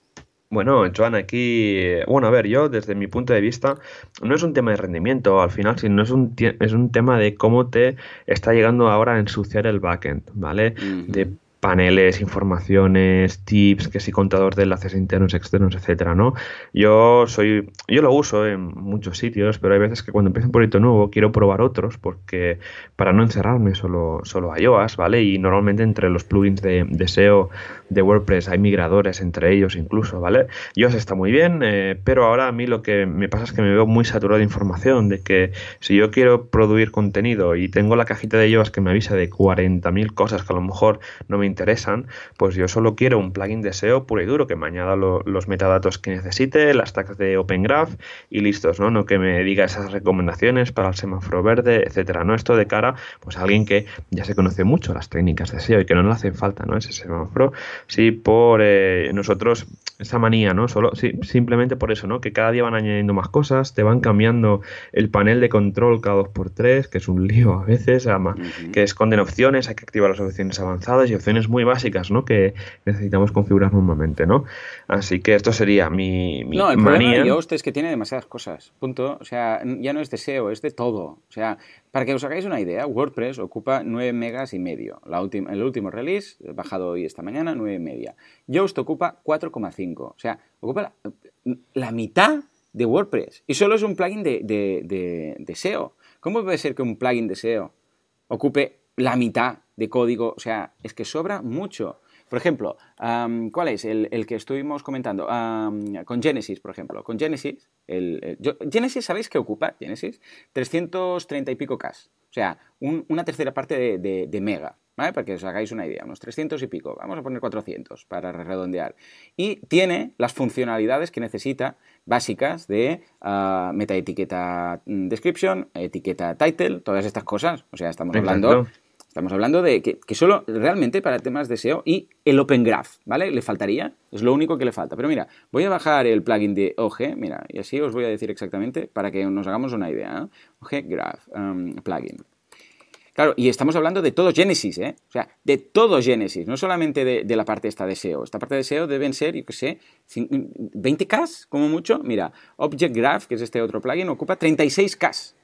Bueno, Joan, aquí, bueno, a ver, yo desde mi punto de vista, no es un tema de rendimiento al final, sino es un, es un tema de cómo te está llegando ahora a ensuciar el backend, ¿vale? De paneles, informaciones, tips, que si contador de enlaces internos, externos, etcétera, ¿no? Yo soy, yo lo uso en muchos sitios, pero hay veces que cuando empiezo un proyecto nuevo quiero probar otros porque para no encerrarme solo, solo a iOS, ¿vale? Y normalmente entre los plugins de, SEO de WordPress hay migradores entre ellos incluso, ¿vale? iOS está muy bien, eh, pero ahora a mí lo que me pasa es que me veo muy saturado de información, de que si yo quiero producir contenido y tengo la cajita de iOS que me avisa de 40.000 cosas que a lo mejor no me interesan, pues yo solo quiero un plugin de SEO puro y duro que me añada los metadatos que necesite, las tags de Open Graph y listos, ¿no? No que me diga esas recomendaciones para el semáforo verde, etcétera, ¿no? Esto de cara pues a alguien que ya se conoce mucho las técnicas de SEO y que no le hace falta, ¿no? Ese semáforo. Sí, por eh, nosotros esa manía, ¿no? Solo sí, simplemente por eso, ¿no? Que cada día van añadiendo más cosas, te van cambiando el panel de control cada dos por tres, que es un lío a veces, además, que esconden opciones, hay que activar las opciones avanzadas y opciones muy básicas, ¿no? Que necesitamos configurar normalmente, ¿no? Así que esto sería mi, mi no, el manía. problema de Yoast es que tiene demasiadas cosas, punto. O sea, ya no es de SEO, es de todo. O sea, para que os hagáis una idea, WordPress ocupa 9 megas y medio. La última, el último release, bajado hoy esta mañana, 9 y media. Yoast ocupa 4,5. O sea, ocupa la, mitad de WordPress. Y solo es un plugin de, de, SEO. ¿Cómo puede ser que un plugin de SEO ocupe la mitad de código? O sea, es que sobra mucho. Por ejemplo, ¿cuál es el, que estuvimos comentando? con Genesis, por ejemplo. Con Genesis, el, Genesis, ¿sabéis qué ocupa? Genesis, 330 y pico K. O sea, una tercera parte de, mega. ¿Vale? Para que os hagáis una idea, unos 300 y pico, vamos a poner 400 para redondear. Y tiene las funcionalidades que necesita básicas de uh, meta etiqueta mm, description, etiqueta title, todas estas cosas. O sea, estamos hablando Estamos hablando de que, solo realmente para temas de SEO y el Open Graph, ¿vale? Le faltaría, es lo único que le falta. Pero mira, voy a bajar el plugin de OG, mira, y así os voy a decir exactamente para que nos hagamos una idea. ¿eh? OG Graph um, plugin. Claro, y estamos hablando de todo Genesis, ¿eh? O sea, de todo Genesis, no solamente de, la parte esta de SEO. Esta parte de SEO deben ser, yo qué sé, 20K como mucho. Mira, Object Graph, que es este otro plugin, ocupa 36K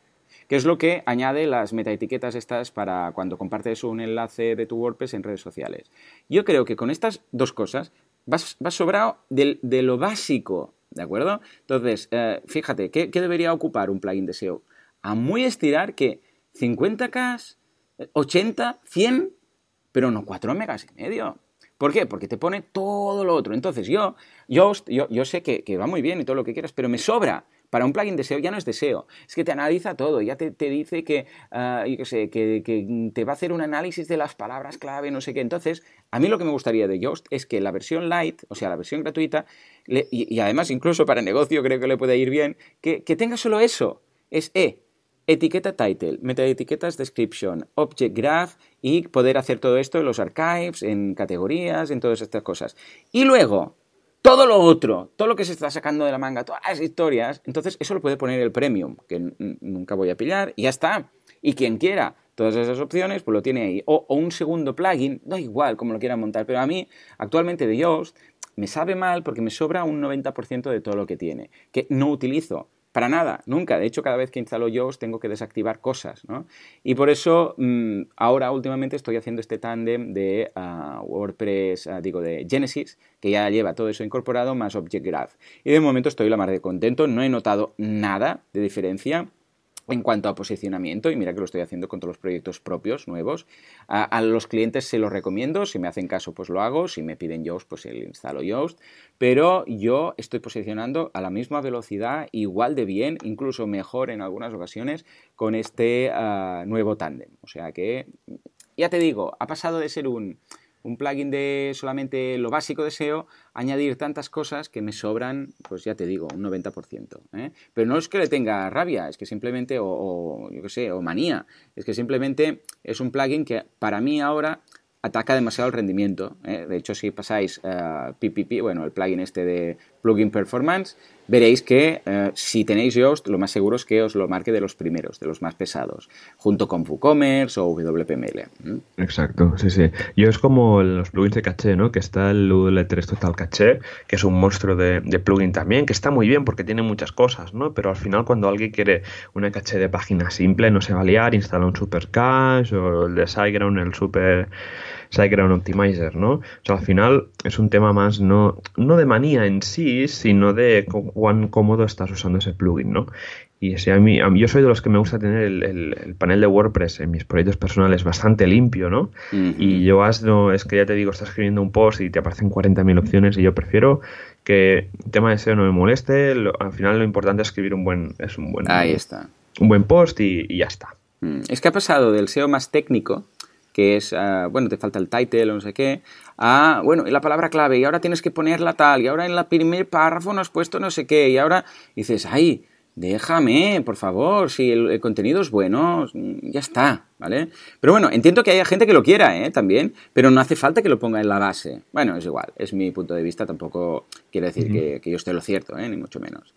que es lo que añade las metaetiquetas estas para cuando compartes un enlace de tu WordPress en redes sociales. Yo creo que con estas dos cosas vas, sobrado de, lo básico, ¿de acuerdo? Entonces, eh, fíjate, ¿qué, debería ocupar un plugin de SEO? A muy estirar que 50K, 80, 100, pero no 4 megas y medio. ¿Por qué? Porque te pone todo lo otro. Entonces yo, yo, yo, sé que, que, va muy bien y todo lo que quieras, pero me sobra. Para un plugin de SEO ya no es de SEO, es que te analiza todo, ya te, dice que, ah, sé, que, te va a hacer un análisis de las palabras clave, no sé qué. Entonces, a mí lo que me gustaría de Yoast es que la versión light, o sea, la versión gratuita, y, además incluso para negocio creo que le puede ir bien, que, tenga solo eso, es E, etiqueta title, metaetiquetas description, object graph y poder hacer todo esto en los archives, en categorías, en todas estas cosas. Y luego, todo lo otro, todo lo que se está sacando de la manga, todas las historias, entonces eso lo puede poner el premium, que nunca voy a pillar, y ya está. Y quien quiera todas esas opciones, pues lo tiene ahí. O, un segundo plugin, da igual como lo quieran montar, pero a mí actualmente de Yoast me sabe mal porque me sobra un 90% de todo lo que tiene, que no utilizo. Para nada, nunca. De hecho, cada vez que instalo Yoast tengo que desactivar cosas, ¿no? Y por eso mm, ahora últimamente estoy haciendo este tándem de ah, WordPress, ah, digo, de Genesis, que ya lleva todo eso incorporado, más Object Graph. Y de momento estoy la mar de contento, no he notado nada de diferencia en cuanto a posicionamiento, y mira que lo estoy haciendo con todos los proyectos propios, nuevos, a, los clientes se los recomiendo, si me hacen caso pues lo hago, si me piden Yoast pues el instalo Yoast, pero yo estoy posicionando a la misma velocidad, igual de bien, incluso mejor en algunas ocasiones, con este ah, nuevo tándem. O sea que, ya te digo, ha pasado de ser un un plugin de solamente lo básico de SEO, añadir tantas cosas que me sobran, pues ya te digo, un 90%. ¿eh? Pero no es que le tenga rabia, es que simplemente, o, yo qué sé, o manía, es que simplemente es un plugin que para mí ahora ataca demasiado el rendimiento. ¿eh? De hecho, si pasáis PPP, bueno, el plugin este de Plugin Performance, veréis que eh, si tenéis Yoast, lo más seguro es que os lo marque de los primeros, de los más pesados, junto con WooCommerce o WPML. Exacto, sí, sí. Yo es como los plugins de caché, ¿no? Que está el UL3 Total Caché, que es un monstruo de, plugin también, que está muy bien porque tiene muchas cosas, ¿no? Pero al final cuando alguien quiere una caché de página simple, no se va a liar, instala un super cache o el de SiteGround, el super SiteGround Optimizer, ¿no? O sea, al final es un tema más no, no de manía en sí, sino de cuán cómodo estás usando ese plugin, ¿no? Y si a mí, yo soy de los que me gusta tener el, panel de WordPress en mis proyectos personales bastante limpio, ¿no? Y yo no, es que ya te digo, estás escribiendo un post y te aparecen 40.000 opciones y yo prefiero que el tema de SEO no me moleste. al final lo importante es escribir un buen, es un buen, Ahí está. Un buen post y, ya está. Mm, es que ha pasado del SEO más técnico que es, ah, bueno, te falta el title o no sé qué, a, bueno, y la palabra clave, y ahora tienes que ponerla tal, y ahora en el primer párrafo no has puesto no sé qué, y ahora dices, ay, déjame, por favor, si el, contenido es bueno, ya está, ¿vale? Pero bueno, entiendo que haya gente que lo quiera, ¿eh? También, pero no hace falta que lo ponga en la base. Bueno, es igual, es mi punto de vista, tampoco quiere decir que, que, yo esté lo cierto, ¿eh? Ni mucho menos.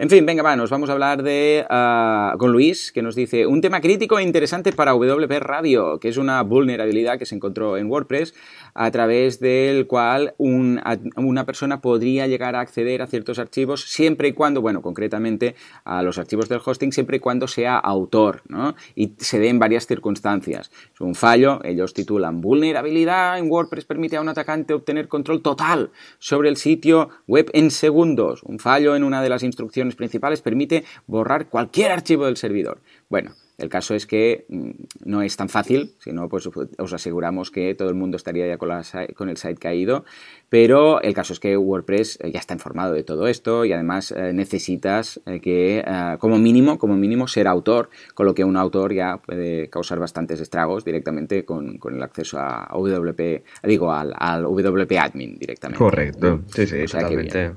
En fin, venga, va, nos vamos a hablar de uh, con Luis, que nos dice un tema crítico e interesante para WP Radio, que es una vulnerabilidad que se encontró en WordPress a través del cual un, una persona podría llegar a acceder a ciertos archivos siempre y cuando, bueno, concretamente a los archivos del hosting, siempre y cuando sea autor, ¿no? Y se dé en varias circunstancias. Un fallo, ellos titulan vulnerabilidad en WordPress permite a un atacante obtener control total sobre el sitio web en segundos. Un fallo en una de las instrucciones principales permite borrar cualquier archivo del servidor. Bueno, el caso es que mm, no es tan fácil, si no, pues os aseguramos que todo el mundo estaría ya con, con, el site caído, pero el caso es que WordPress eh, ya está informado de todo esto y además eh, necesitas eh, que, como mínimo, como mínimo, ser autor, con lo que un autor ya puede causar bastantes estragos directamente con, el acceso a WP, digo, al, WP admin directamente. Correcto, sí, sí, totalmente.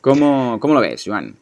¿Cómo, ¿Cómo lo ves, Joan?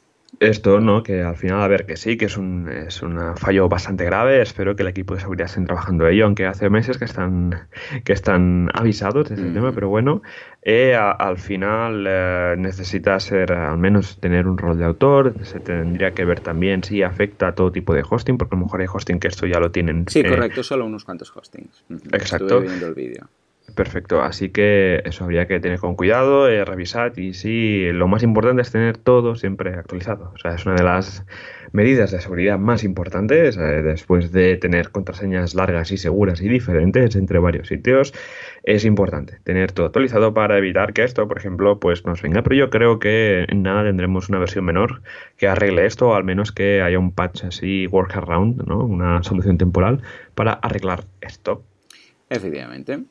Esto, ¿no? Que al final, a ver, que sí, que es un, es un fallo bastante grave. Espero que el equipo de seguridad estén trabajando ello, aunque hace meses que están, que están avisados de este tema, pero bueno, eh, al final eh, necesita ser, al menos tener un rol de autor. Se tendría que ver también si afecta a todo tipo de hosting, porque a lo mejor hay hosting que esto ya lo tienen. Sí, eh, correcto, solo unos cuantos hostings. Exacto. Estuve viendo el vídeo. Perfecto, así que eso habría que tener con cuidado, eh, revisar y sí, lo más importante es tener todo siempre actualizado. O sea, es una de las medidas de seguridad más importantes eh, después de tener contraseñas largas y seguras y diferentes entre varios sitios. Es importante tener todo actualizado para evitar que esto, por ejemplo, pues nos venga. Pero yo creo que en nada tendremos una versión menor que arregle esto, o al menos que haya un patch así, workaround, ¿no? una solución temporal para arreglar esto. Efectivamente.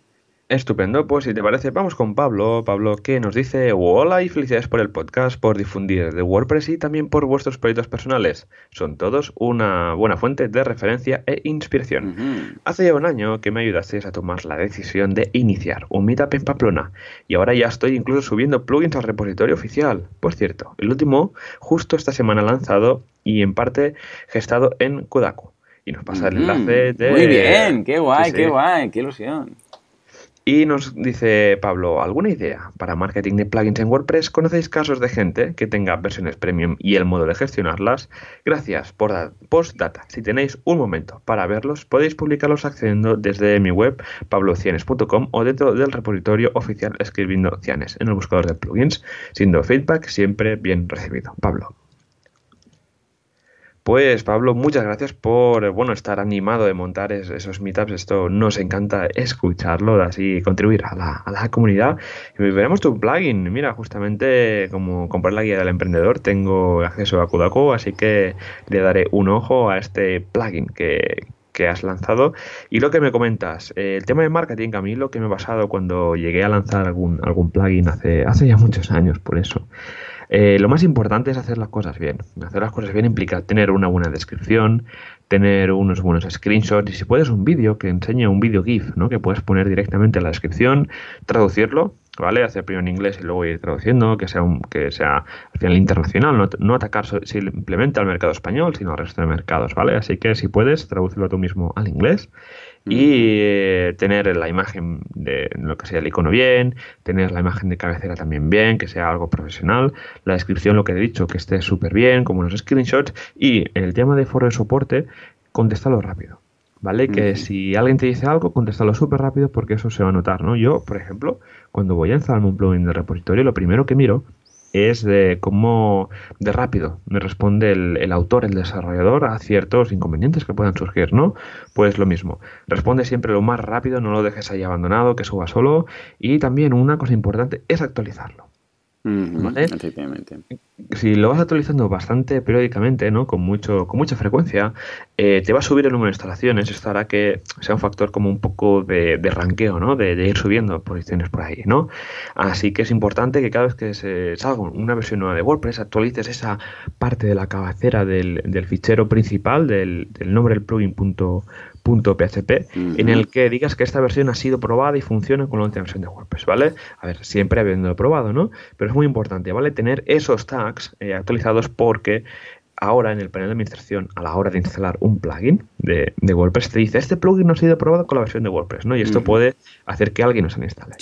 Estupendo, pues si te parece, vamos con Pablo. Pablo, que nos dice: Hola y felicidades por el podcast, por difundir de WordPress y también por vuestros proyectos personales. Son todos una buena fuente de referencia e inspiración. Hace ya un año que me ayudasteis a tomar la decisión de iniciar un meetup en Pamplona y ahora ya estoy incluso subiendo plugins al repositorio oficial. Por cierto, el último justo esta semana lanzado y en parte gestado en Kodaku. Y nos pasa el enlace de. Muy bien, qué guay, qué guay, qué ilusión. Y nos dice Pablo, ¿alguna idea para marketing de plugins en WordPress? ¿Conocéis casos de gente que tenga versiones premium y el modo de gestionarlas? Gracias por postdata. Si tenéis un momento para verlos, podéis publicarlos accediendo desde mi web pablocianes.com o dentro del repositorio oficial escribiendo Cianes en el buscador de plugins, siendo feedback siempre bien recibido. Pablo. Pues Pablo, muchas gracias por bueno estar animado de montar esos meetups. Esto nos encanta escucharlo, así contribuir a la, a la comunidad. Y veremos tu plugin. Mira, justamente como comprar la guía del emprendedor, tengo acceso a Kudako, así que le daré un ojo a este plugin que, has lanzado. Y lo que me comentas, eh, el tema de marketing, a mí lo que me ha pasado cuando llegué a lanzar algún, algún plugin hace, hace ya muchos años, por eso. Eh, lo más importante es hacer las cosas bien. Hacer las cosas bien implica tener una buena descripción, tener unos buenos screenshots y si puedes un vídeo que enseñe un vídeo GIF, ¿no? Que puedes poner directamente en la descripción, traducirlo, ¿vale? Hacer primero en inglés y luego ir traduciendo, que sea un, que sea al final internacional, no, no atacar simplemente al mercado español, sino al resto de mercados, ¿vale? Así que si puedes, traducirlo tú mismo al inglés y eh, tener la imagen de lo que sea el icono bien, tener la imagen de cabecera también bien, que sea algo profesional, la descripción, lo que he dicho, que esté súper bien, como unos screenshots, y el tema de foro de soporte, contéstalo rápido. ¿Vale? Que si alguien te dice algo, contéstalo súper rápido porque eso se va a notar, ¿no? Yo, por ejemplo, cuando voy a instalarme un plugin de repositorio, lo primero que miro es de cómo de rápido me responde el, autor, el desarrollador, a ciertos inconvenientes que puedan surgir, ¿no? Pues lo mismo, responde siempre lo más rápido, no lo dejes ahí abandonado, que suba solo. Y también una cosa importante es actualizarlo. Si lo vas actualizando bastante periódicamente, ¿no? Con mucho, con mucha frecuencia, eh, te va a subir el número de instalaciones. Esto hará que sea un factor como un poco de, de ranqueo, ¿no? De, ir subiendo posiciones por ahí, ¿no? Así que es importante que cada vez que se salga una versión nueva de WordPress, actualices esa parte de la cabecera del, fichero principal, del, nombre del plugin .php en el que digas que esta versión ha sido probada y funciona con la última versión de WordPress, ¿vale? A ver, siempre habiendo probado, ¿no? Pero es muy importante, ¿vale? Tener esos tags eh, actualizados porque ahora en el panel de administración, a la hora de instalar un plugin de, WordPress, te dice, este plugin no ha sido probado con la versión de WordPress, ¿no? Y esto puede hacer que alguien no se instale.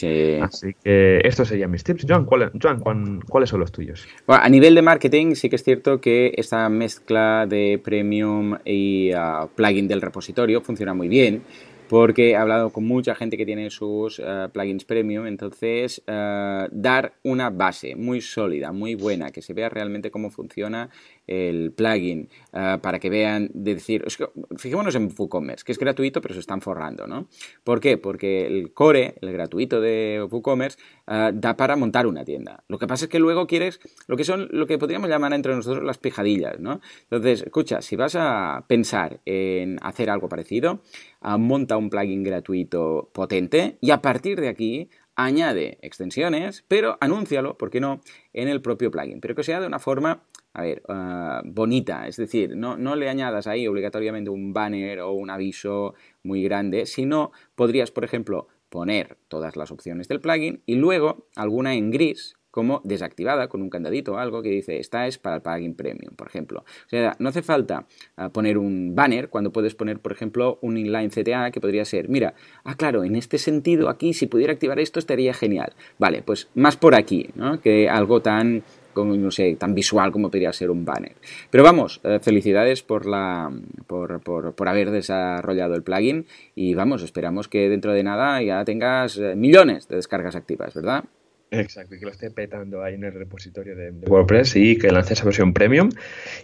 Así que estos serían mis tips. Joan, ¿cuáles son los tuyos? Bueno, a nivel de marketing, sí que es cierto que esta mezcla de premium y uh, plugin del repositorio funciona muy bien porque he hablado con mucha gente que tiene sus uh, plugins premium, entonces uh, dar una base muy sólida, muy buena, que se vea realmente cómo funciona el plugin uh, para que vean, de decir, es fijémonos en WooCommerce, que es gratuito pero se están forrando, ¿no? ¿Por qué? Porque el core, el gratuito de WooCommerce, uh, da para montar una tienda. Lo que pasa es que luego quieres lo que son, lo que podríamos llamar entre nosotros las pijadillas, ¿no? Entonces, escucha, si vas a pensar en hacer algo parecido, uh, monta un plugin gratuito potente y a partir de aquí añade extensiones, pero anúncialo, ¿por qué no?, en el propio plugin, pero que sea de una forma a ver, ah, bonita, es decir, no, no, le añadas ahí obligatoriamente un banner o un aviso muy grande, sino podrías, por ejemplo, poner todas las opciones del plugin y luego alguna en gris como desactivada con un candadito o algo que dice esta es para el plugin premium, por ejemplo. O sea, no hace falta ah, poner un banner cuando puedes poner, por ejemplo, un inline CTA que podría ser, mira, ah, claro, en este sentido aquí si pudiera activar esto estaría genial. Vale, pues más por aquí, ¿no? Que algo tan no sé, tan visual como podría ser un banner. Pero vamos, eh, felicidades por, la, por, por, por, haber desarrollado el plugin y vamos, esperamos que dentro de nada ya tengas eh, millones de descargas activas, ¿verdad? Exacto, y que lo esté petando ahí en el repositorio de, WordPress y que lance esa versión premium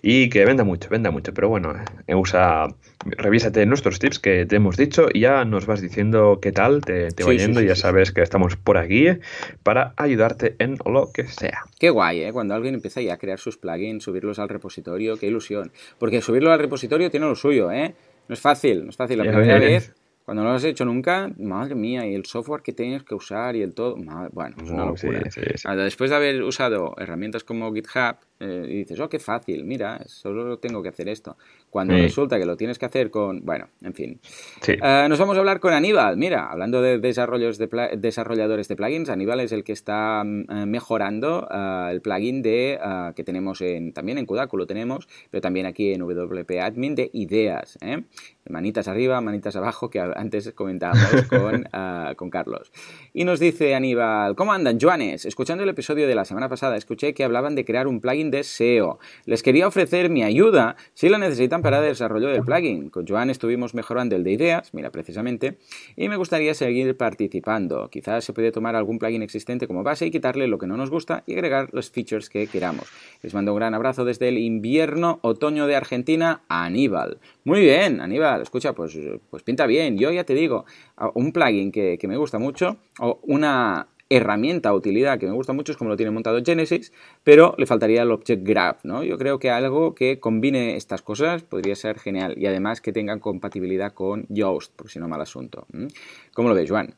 y que venda mucho, venda mucho. Pero bueno, eh, usa, revísate nuestros tips que te hemos dicho y ya nos vas diciendo qué tal te, te va yendo. y ya sabes que estamos por aquí para ayudarte en lo que sea. Qué guay, ¿eh? Cuando alguien empieza ya a crear sus plugins, subirlos al repositorio, qué ilusión. Porque subirlo al repositorio tiene lo suyo, ¿eh? No es fácil, no es fácil. La primera vez cuando no lo has hecho nunca, madre mía, y el software que tienes que usar y el todo, bueno, es una locura. Después de haber usado herramientas como GitHub, eh, y dices, oh, qué fácil, mira, solo tengo que hacer esto. Cuando resulta que lo tienes que hacer con, bueno, en fin. Eh, nos vamos a hablar con Aníbal. Mira, hablando de, desarrollos de desarrolladores de plugins, Aníbal es el que está eh, mejorando el plugin de que tenemos en, también en Kudaku, lo tenemos, pero también aquí en WP Admin de ideas. Manitas arriba, manitas abajo, que antes comentábamos con, con Carlos. Y nos dice Aníbal, ¿cómo andan, Joanes? Escuchando el episodio de la semana pasada, escuché que hablaban de crear un plugin de SEO. Les quería ofrecer mi ayuda si la necesitan para el desarrollo del plugin. Con Joan estuvimos mejorando el de ideas, mira precisamente, y me gustaría seguir participando. Quizás se puede tomar algún plugin existente como base y quitarle lo que no nos gusta y agregar los features que queramos. Les mando un gran abrazo desde el invierno otoño de Argentina, Aníbal. Muy bien, Aníbal, escucha, pues, pues pinta bien. Yo ya te digo, un plugin que, que me gusta mucho, o una herramienta o utilidad que me gusta mucho es como lo tiene montado Genesis, pero le faltaría el Object Graph, ¿no? Yo creo que algo que combine estas cosas podría ser genial y además que tengan compatibilidad con Yoast, por si no mal asunto. ¿Cómo lo ves, Juan?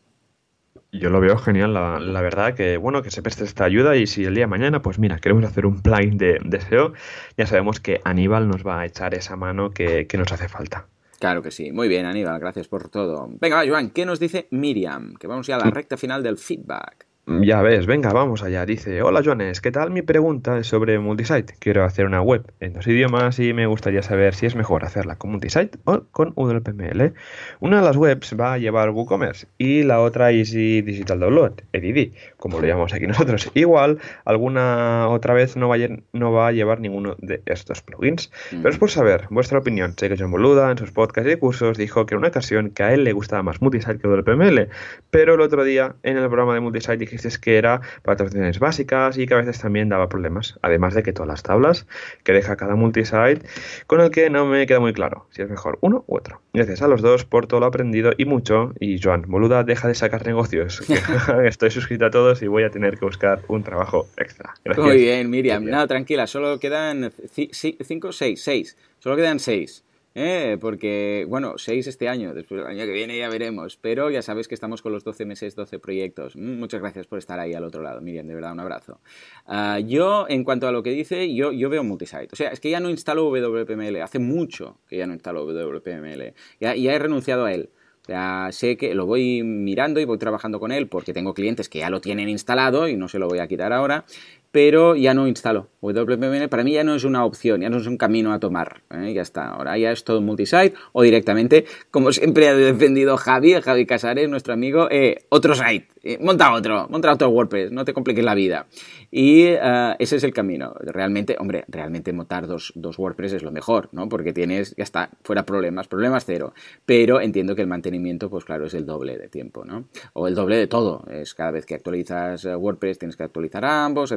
Yo lo veo genial, la, verdad, que bueno, que se preste esta ayuda y si el día de mañana, pues mira, queremos hacer un plugin de, SEO, ya sabemos que Aníbal nos va a echar esa mano que, que nos hace falta. Claro que sí. Muy bien, Aníbal, gracias por todo. Venga, Joan, ¿qué nos dice Miriam? Que vamos ya a la recta final del feedback. Ya ves, venga, vamos allá. Dice, hola Jones, ¿qué tal? Mi pregunta es sobre multisite. Quiero hacer una web en dos idiomas y me gustaría saber si es mejor hacerla con multisite o con WPML. Una de las webs va a llevar WooCommerce y la otra Easy Digital Download, EDD, como lo llamamos aquí nosotros. Igual, alguna otra vez no va a, no va a llevar ninguno de estos plugins. Pero es por saber vuestra opinión. Sé que John Boluda en sus podcasts y cursos dijo que en una ocasión que a él le gustaba más multisite que WPML, pero el otro día en el programa de multisite dije es que era para traducciones básicas y que a veces también daba problemas. Además de que todas las tablas que deja cada multisite, con el que no me queda muy claro si es mejor uno u otro. Gracias a los dos por todo lo aprendido y mucho. Y Joan, boluda, deja de sacar negocios. Estoy suscrito a todos y voy a tener que buscar un trabajo extra. Muy bien, Miriam. Nada, tranquila, solo quedan 5, 6, 6. Solo quedan 6. ¿Eh? porque, bueno, 6 este año, después del año que viene ya veremos, pero ya sabes que estamos con los 12 meses, 12 proyectos. Mm, muchas gracias por estar ahí al otro lado, Miriam, de verdad, un abrazo. Ah, yo, en cuanto a lo que dice, yo, yo veo multisite. O sea, es que ya no instalo WPML, hace mucho que ya no instalo WPML, ya, ya he renunciado a él. Ya sé que lo voy mirando y voy trabajando con él porque tengo clientes que ya lo tienen instalado y no se lo voy a quitar ahora pero ya no instalo. WPML para mí ya no es una opción, ya no es un camino a tomar. ¿eh? Ya está, ahora ya es todo multisite o directamente, como siempre ha defendido Javi, Javi Casares, nuestro amigo, eh, otro site. Eh, monta otro, monta otro WordPress, no te compliques la vida. Y ese es el camino. Realmente, hombre, realmente montar dos, dos, WordPress es lo mejor, ¿no? Porque tienes, ya está, fuera problemas, problemas cero. Pero entiendo que el mantenimiento, pues claro, es el doble de tiempo, ¿no? O el doble de todo. Es cada vez que actualizas WordPress tienes que actualizar ambos,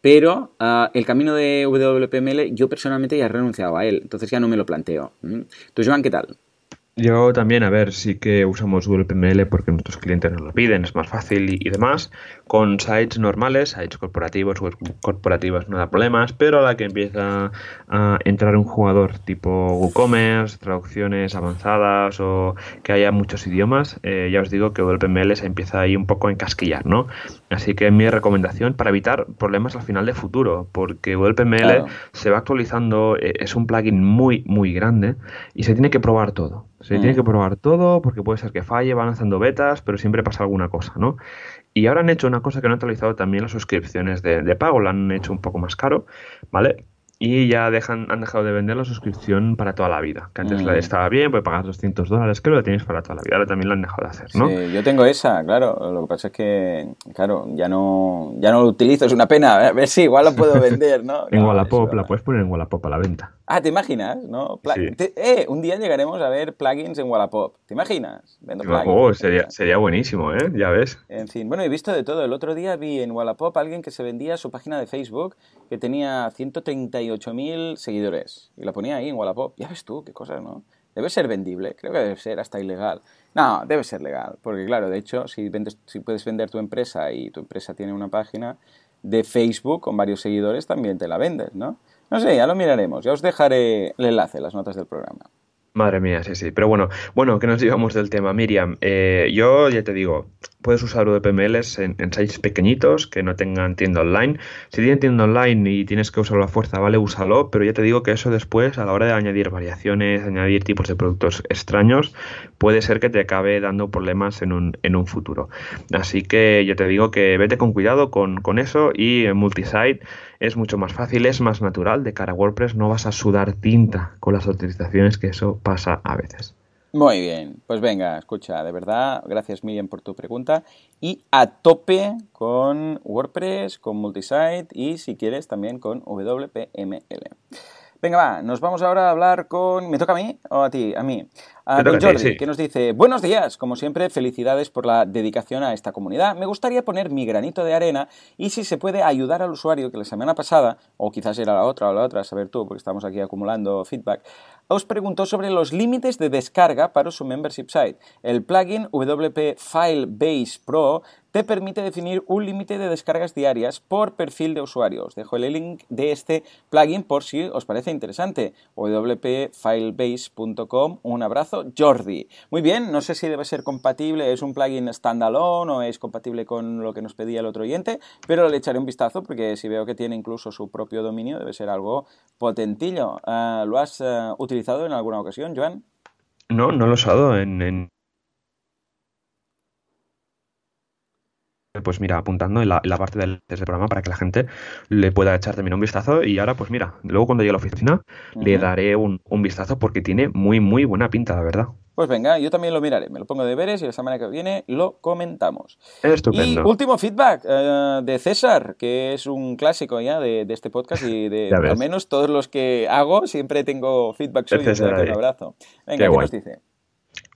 Pero ah, el camino de WPML, yo personalmente ya he renunciado a él, entonces ya no me lo planteo. ¿Tú, Joan, qué tal? Yo también, a ver, sí que usamos WPML porque nuestros clientes nos lo piden, es más fácil y, demás. Con sites normales, sites corporativos, web corporativas no da problemas, pero a la que empieza a entrar un jugador tipo WooCommerce, traducciones avanzadas o que haya muchos idiomas, eh, ya os digo que WPML se empieza ahí un poco a encasquillar, ¿no? Así que mi recomendación para evitar problemas al final de futuro, porque WPML se va actualizando, eh, es un plugin muy, muy grande y se tiene que probar todo. Se tiene mm. que probar todo porque puede ser que falle, van lanzando betas, pero siempre pasa alguna cosa, ¿no? Y ahora han hecho una cosa que han actualizado también las suscripciones de, de pago, la han hecho un poco más caro, ¿vale? y ya dejan, han dejado de vender la suscripción para toda la vida. Que antes la mm. estaba bien, pues pagar 200 dólares, que lo tienes para toda la vida. Ahora también lo han dejado de hacer, ¿no? Sí, yo tengo esa, claro. Lo que pasa es que, claro, ya no, ya no lo utilizo, es una pena. A ver si igual lo puedo vender, ¿no? en Wallapop, la puedes poner en Wallapop a la venta. Ah, ¿te imaginas? ¿no? eh, un día llegaremos a ver plugins en Wallapop. ¿Te imaginas? Vendo sería, sería buenísimo, ¿eh? Ya ves. En fin, bueno, he visto de todo. El otro día vi en Wallapop a alguien que se vendía su página de Facebook que tenía 138.000 seguidores. Y la ponía ahí en Wallapop. Ya ves tú, qué cosas, ¿no? Debe ser vendible. Creo que debe ser hasta ilegal. No, debe ser legal. Porque claro, de hecho, si, vendes, si puedes vender tu empresa y tu empresa tiene una página de Facebook con varios seguidores, también te la vendes, ¿no? No sé, ya lo miraremos. Ya os dejaré el enlace en las notas del programa. Madre mía, sí, sí. Pero bueno, bueno, que nos digamos del tema. Miriam, eh, yo ya te digo, puedes usar UDPMLs en, en sites pequeñitos que no tengan tienda online. Si tienen tienda online y tienes que usarlo a fuerza, vale, úsalo, pero ya te digo que eso después, a la hora de añadir variaciones, añadir tipos de productos extraños, puede ser que te acabe dando problemas en un, en un futuro. Así que yo te digo que vete con cuidado con, con eso y en multisite es mucho más fácil, es más natural. De cara a WordPress no vas a sudar tinta con las utilizaciones, que eso pasa a veces. Muy bien, pues venga, escucha, de verdad, gracias Miriam por tu pregunta y a tope con WordPress, con Multisite y si quieres también con WPML. Venga, va, nos vamos ahora a hablar con... ¿Me toca a mí o a ti? A mí. A don Jordi, que nos dice, buenos días, como siempre, felicidades por la dedicación a esta comunidad. Me gustaría poner mi granito de arena y si se puede ayudar al usuario que la semana pasada, o quizás era la otra o la otra, a saber tú, porque estamos aquí acumulando feedback, os preguntó sobre los límites de descarga para su membership site. El plugin WP Base Pro te permite definir un límite de descargas diarias por perfil de usuario. Os dejo el link de este plugin por si os parece interesante. wpfilebase.com. Un abrazo, Jordi. Muy bien, no sé si debe ser compatible, es un plugin standalone o es compatible con lo que nos pedía el otro oyente, pero le echaré un vistazo porque si veo que tiene incluso su propio dominio, debe ser algo potentillo. Ah, ¿Lo has ah, utilizado en alguna ocasión, Joan? No, no lo he usado en pues mira, apuntando en la, parte del, programa para que la gente le pueda echar también un vistazo. Y ahora, pues mira, luego cuando llegue a la oficina le daré un, vistazo porque tiene muy, muy buena pinta, la verdad. Pues venga, yo también lo miraré, me lo pongo de deberes y la semana que viene lo comentamos. Estupendo. Y último feedback eh, de César, que es un clásico ya de, este podcast y de al menos todos los que hago siempre tengo feedback suyo. Un abrazo. Venga, ¿qué nos dice?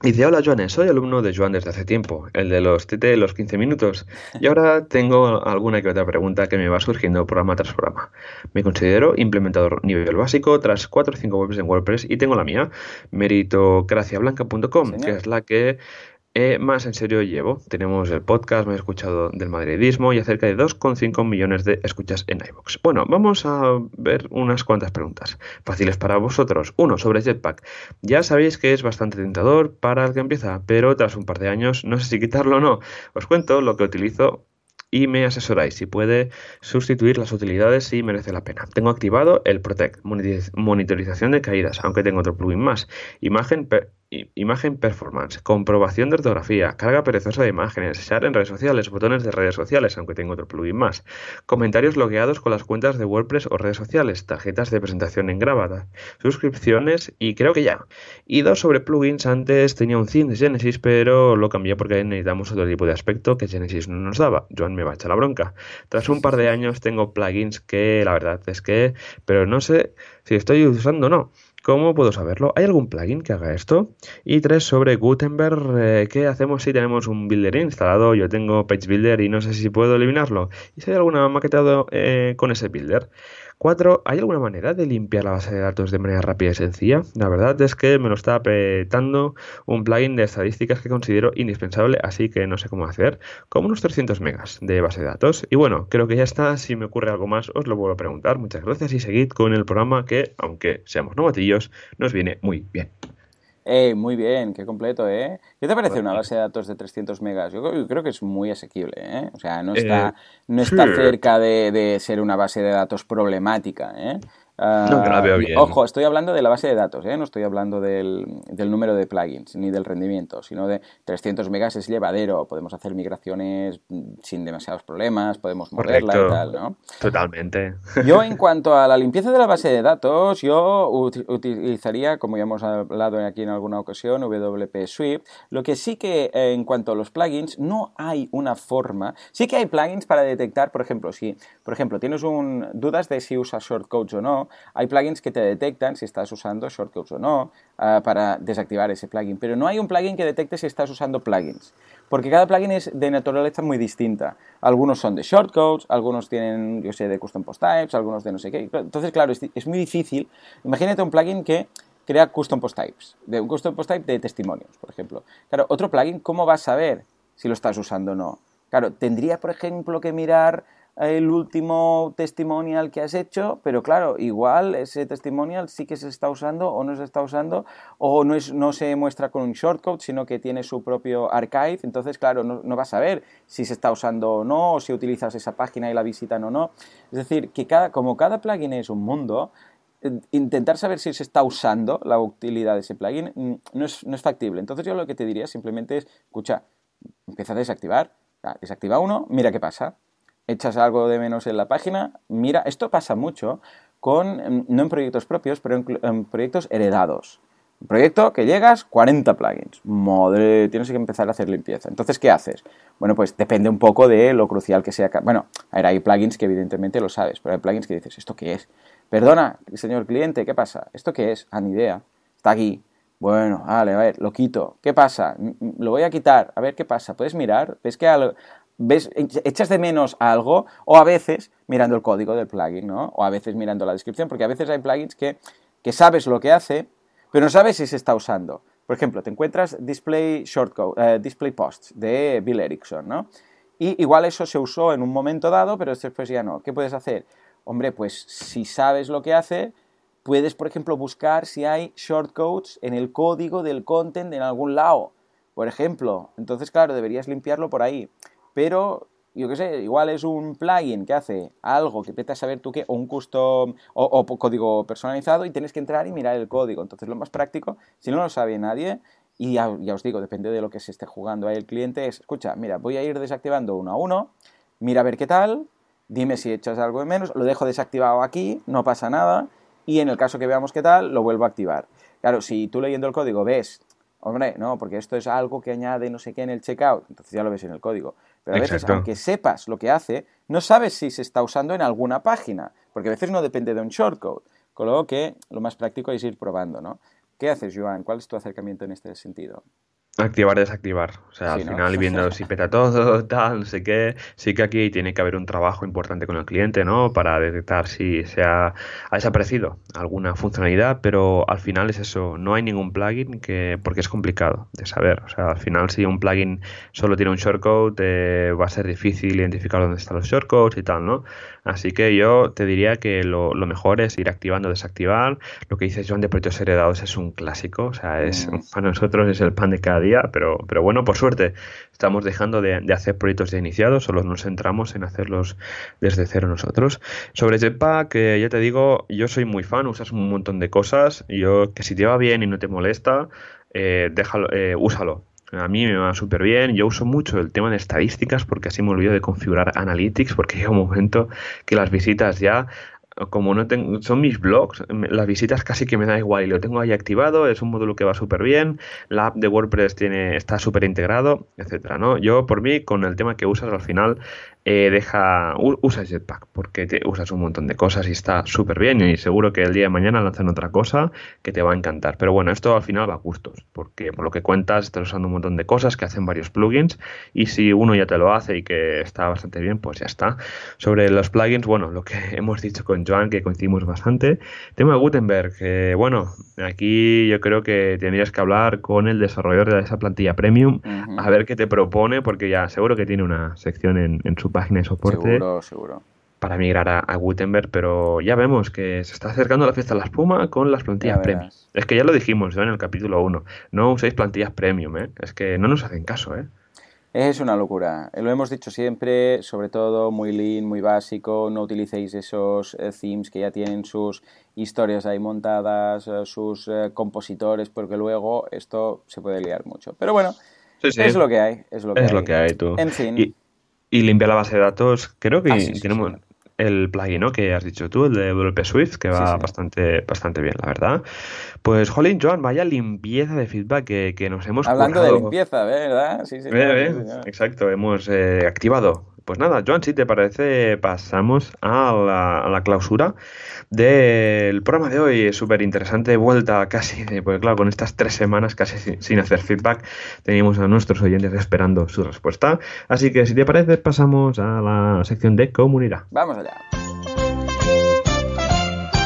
Dice, hola Joanes, soy alumno de Joan desde hace tiempo, el de los TT los 15 minutos, y ahora tengo alguna que otra pregunta que me va surgiendo programa tras programa. Me considero implementador nivel básico tras 4 o 5 webs en WordPress y tengo la mía, meritocraciablanca.com, que es la que eh, más en serio llevo. Tenemos el podcast, me he escuchado del madridismo y acerca de 2,5 millones de escuchas en iVoox. Bueno, vamos a ver unas cuantas preguntas fáciles para vosotros. Uno, sobre Jetpack. Ya sabéis que es bastante tentador para el que empieza, pero tras un par de años no sé si quitarlo o no. Os cuento lo que utilizo y me asesoráis si puede sustituir las utilidades si merece la pena. Tengo activado el Protect, monitorización de caídas, aunque tengo otro plugin más. Imagen Imagen performance, comprobación de ortografía, carga perezosa de imágenes, share en redes sociales, botones de redes sociales, aunque tengo otro plugin más, comentarios logueados con las cuentas de WordPress o redes sociales, tarjetas de presentación en suscripciones y creo que ya. Y dos sobre plugins, antes tenía un theme de Genesis, pero lo cambié porque necesitamos otro tipo de aspecto que Genesis no nos daba. Joan me va a echar la bronca. Tras un par de años tengo plugins que la verdad es que, pero no sé si estoy usando o no. ¿Cómo puedo saberlo? ¿Hay algún plugin que haga esto? Y tres, sobre Gutenberg, eh, ¿qué hacemos si tenemos un builder instalado? Yo tengo Page Builder y no sé si puedo eliminarlo. ¿Y si hay alguna maquetado eh, con ese builder? 4. ¿Hay alguna manera de limpiar la base de datos de manera rápida y sencilla? La verdad es que me lo está petando un plugin de estadísticas que considero indispensable, así que no sé cómo hacer. Como unos 300 megas de base de datos. Y bueno, creo que ya está. Si me ocurre algo más, os lo vuelvo a preguntar. Muchas gracias y seguid con el programa que, aunque seamos novatillos, nos viene muy bien. Eh, muy bien, qué completo, ¿eh? ¿Qué te parece una base de datos de 300 megas? Yo, creo que es muy asequible, ¿eh? O sea, no está, eh, no está cerca de, de, ser una base de datos problemática, ¿eh? No, que la veo bien. Ojo, estoy hablando de la base de datos, ¿eh? no estoy hablando del, número de plugins ni del rendimiento, sino de 300 megas es llevadero, podemos hacer migraciones sin demasiados problemas, podemos moverla y tal, ¿no? Totalmente. Yo, en cuanto a la limpieza de la base de datos, yo utilizaría, como ya hemos hablado aquí en alguna ocasión, WP Swift. Lo que sí que, eh, en cuanto a los plugins, no hay una forma. Sí que hay plugins para detectar, por ejemplo, si, por ejemplo, tienes un, dudas de si usas shortcodes o no, hay plugins que te detectan si estás usando shortcodes o no ah, para desactivar ese plugin, pero no hay un plugin que detecte si estás usando plugins, porque cada plugin es de naturaleza muy distinta. Algunos son de shortcodes, algunos tienen, yo sé, de custom post types, algunos de no sé qué. Entonces, claro, es, muy difícil. Imagínate un plugin que crea custom post types, de un custom post type de testimonios, por ejemplo. Claro, otro plugin, ¿cómo vas a saber si lo estás usando o no? Claro, tendría, por ejemplo, que mirar el último testimonial que has hecho, pero claro, igual ese testimonial sí que se está usando o no se está usando, o no, es, no se muestra con un shortcode, sino que tiene su propio archive, entonces claro, no, vas a ver si se está usando o no, o si utilizas esa página y la visitan o no. Es decir, que cada, como cada plugin es un mundo, eh, intentar saber si se está usando la utilidad de ese plugin mm, no es, no es factible. Entonces yo lo que te diría simplemente es, escucha, empieza a desactivar, desactiva uno, mira qué pasa echas algo de menos en la página, mira, esto pasa mucho con, em, no en proyectos propios, pero en, proyectos heredados. Un proyecto que llegas, 40 plugins. Madre, tienes que empezar a hacer limpieza. Entonces, ¿qué haces? Bueno, pues depende un poco de lo crucial que sea. Bueno, hay plugins que evidentemente lo sabes, pero hay plugins que dices, ¿esto qué es? Perdona, señor cliente, ¿qué pasa? ¿Esto qué es? A ah, ni idea. Está aquí. Bueno, vale, a ver, lo quito. ¿Qué pasa? Lo voy a quitar. A ver qué pasa. ¿Puedes mirar? ¿Ves que ves, echas de menos algo o a veces mirando el código del plugin, ¿no? O a veces mirando la descripción, porque a veces hay plugins que, que sabes lo que hace, pero no sabes si se está usando. Por ejemplo, te encuentras Display Shortcode, eh, Display Posts de Bill Erickson, ¿no? Y igual eso se usó en un momento dado, pero después ya no. ¿Qué puedes hacer? Hombre, pues si sabes lo que hace, puedes, por ejemplo, buscar si hay shortcodes en el código del content en algún lado, por ejemplo. Entonces, claro, deberías limpiarlo por ahí pero yo qué sé, igual es un plugin que hace algo que a saber tú qué, o un custom o, código personalizado y tienes que entrar y mirar el código. Entonces lo más práctico, si no lo sabe nadie, y ya, os digo, depende de lo que se esté jugando ahí el cliente, es, escucha, mira, voy a ir desactivando uno a uno, mira a ver qué tal, dime si echas algo de menos, lo dejo desactivado aquí, no pasa nada, y en el caso que veamos qué tal, lo vuelvo a activar. Claro, si tú leyendo el código ves, hombre, no, porque esto es algo que añade no sé qué en el checkout, entonces ya lo ves en el código. Pero a veces, aunque sepas lo que hace, no sabes si se está usando en alguna página, porque a veces no depende de un shortcode. Con lo que lo más práctico es ir probando, ¿no? ¿Qué haces, Joan? ¿Cuál es tu acercamiento en este sentido? Activar, desactivar. O sea, al final viendo si peta todo, tal, no sé qué. Sí que aquí tiene que haber un trabajo importante con el cliente, ¿no? Para detectar si se ha, desaparecido alguna funcionalidad, pero al final es eso. No hay ningún plugin que. porque es complicado de saber. O sea, al final, si un plugin solo tiene un shortcode, eh, va a ser difícil identificar dónde están los shortcodes y tal, ¿no? Así que yo te diría que lo, mejor es ir activando, desactivar. Lo que dices, Joan, de proyectos heredados es un clásico. O sea, es mm. para nosotros es el pan de cada día, pero, pero bueno, por suerte estamos dejando de, hacer proyectos ya iniciados, solo nos centramos en hacerlos desde cero nosotros. Sobre Jetpack, eh, ya te digo, yo soy muy fan, usas un montón de cosas. Yo, que si te va bien y no te molesta, eh, déjalo, eh, úsalo. A mí me va súper bien. Yo uso mucho el tema de estadísticas porque así me olvido de configurar Analytics porque llega un momento que las visitas ya como no tengo, son mis blogs, las visitas casi que me da igual y lo tengo ahí activado, es un módulo que va súper bien, la app de WordPress tiene, está súper integrado, etcétera, ¿no? Yo por mí, con el tema que usas al final, eh, deja, usa Jetpack porque te usas un montón de cosas y está súper bien y seguro que el día de mañana lanzan otra cosa que te va a encantar. Pero bueno, esto al final va a gustos porque por lo que cuentas estás usando un montón de cosas que hacen varios plugins y si uno ya te lo hace y que está bastante bien, pues ya está. Sobre los plugins, bueno, lo que hemos dicho con Joan, que coincidimos bastante. Tema de Gutenberg, bueno, aquí yo creo que tendrías que hablar con el desarrollador de esa plantilla premium a ver qué te propone porque ya seguro que tiene una sección en, en su página de soporte. Para migrar a, Gutenberg, pero ya vemos que se está acercando la fiesta de la espuma con las plantillas premium. Es que ya lo dijimos en el capítulo 1. No uséis plantillas premium, ¿eh? Es que no nos hacen caso, ¿eh? Es una locura. Lo hemos dicho siempre, sobre todo muy lean, muy básico. No utilicéis esos eh, themes que ya tienen sus historias ahí montadas, eh, sus compositores, porque luego esto se puede liar mucho. Pero bueno, es lo que hay. Es lo que, es Lo que hay tú. En fin y limpiar la base de datos. Creo que ah, tenemos el plugin ¿no? que has dicho tú, el de WP Swift, que va bastante bastante bien, la verdad. Pues, Jolín, Joan, vaya limpieza de feedback que, nos hemos Hablando de limpieza, ¿verdad? Sí, sí. Exacto, hemos eh, activado pues nada, Joan, si te parece, pasamos a la, clausura del programa de hoy. Súper interesante, vuelta casi, porque claro, con estas tres semanas casi sin, hacer feedback, teníamos a nuestros oyentes esperando su respuesta. Así que si te parece, pasamos a la sección de comunidad. Vamos allá.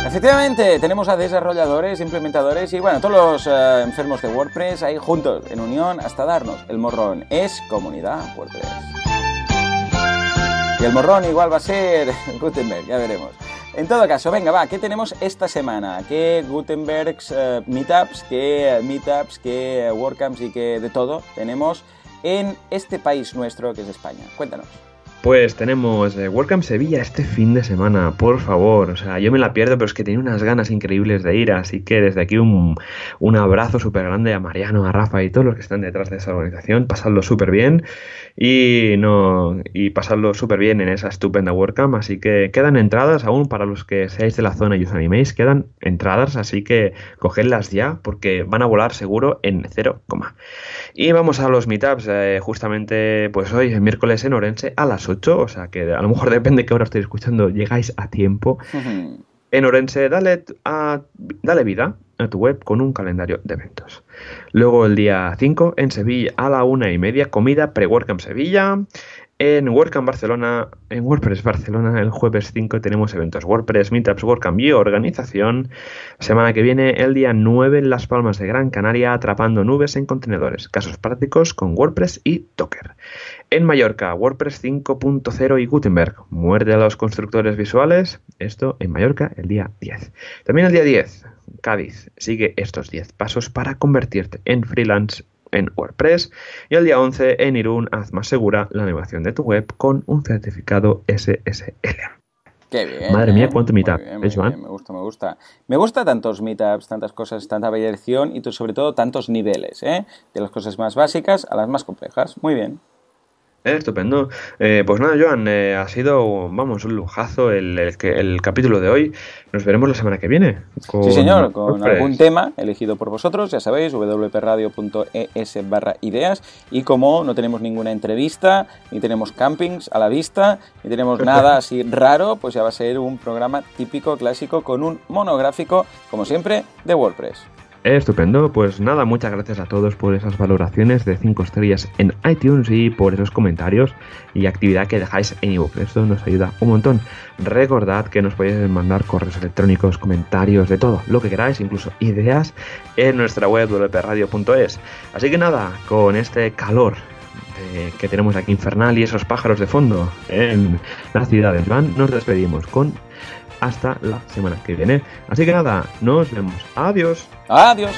Efectivamente, tenemos a desarrolladores, implementadores y bueno, todos los eh, enfermos de WordPress ahí juntos, en unión, hasta darnos el morrón. Es comunidad WordPress. Y el morrón igual va a ser Gutenberg, ya veremos. En todo caso, venga, va, ¿qué tenemos esta semana? ¿Qué Gutenbergs eh, meetups, qué meetups, qué WordCamps y qué de todo tenemos en este país nuestro que es España? Cuéntanos. Pues tenemos eh, Welcome Sevilla este fin de semana, por favor. O sea, yo me la pierdo, pero es que tengo unas ganas increíbles de ir. Así que desde aquí un, abrazo súper grande a Mariano, a Rafa y todos los que están detrás de esa organización. Pasadlo súper bien y, no, y pasadlo súper bien en esa estupenda WordCamp. Así que quedan entradas aún para los que seáis de la zona y os animéis. Quedan entradas, así que cogedlas ya porque van a volar seguro en 0, y vamos a los meetups. Eh, justamente, pues hoy, el miércoles en Orense, a las o sea que a lo mejor depende de qué hora estéis escuchando, llegáis a tiempo. En Orense, dale, dale vida a tu web con un calendario de eventos. Luego el día 5 en Sevilla a la una y media, comida pre-work Sevilla. En Barcelona, en WordPress Barcelona, el jueves 5 tenemos eventos WordPress, Meetups, WordCamp y organización. Semana que viene, el día 9 en Las Palmas de Gran Canaria, atrapando nubes en contenedores. Casos prácticos con WordPress y Docker. En Mallorca, WordPress 5.0 y Gutenberg. Muerde a los constructores visuales. Esto en Mallorca el día 10. También el día 10, Cádiz. Sigue estos 10 pasos para convertirte en freelance en WordPress. Y el día 11 en Irún, haz más segura la navegación de tu web con un certificado SSL. Qué bien. Madre mía, cuánto meetup. me gusta, me gusta. Me gusta tantos meetups, tantas cosas, tanta variación y sobre todo tantos niveles, ¿eh? De las cosas más básicas a las más complejas. Muy bien. Estupendo. Eh, pues nada, Joan, eh, ha sido, vamos, un lujazo el, el, capítulo de hoy. Nos veremos la semana que viene. sí, señor, con algún tema elegido por vosotros, ya sabéis, wpradio.es barra ideas. Y como no tenemos ninguna entrevista, ni tenemos campings a la vista, ni tenemos nada así raro, pues ya va a ser un programa típico, clásico, con un monográfico, como siempre, de WordPress. Estupendo, pues nada, muchas gracias a todos por esas valoraciones de 5 estrellas en iTunes y por esos comentarios y actividad que dejáis en ebook. Esto nos ayuda un montón. Recordad que nos podéis mandar correos electrónicos, comentarios, de todo, lo que queráis, incluso ideas, en nuestra web wpradio.es. Así que nada, con este calor que tenemos aquí infernal y esos pájaros de fondo en las ciudades van, nos despedimos con hasta la semana que viene. Así que nada, nos vemos. Adiós. Adiós.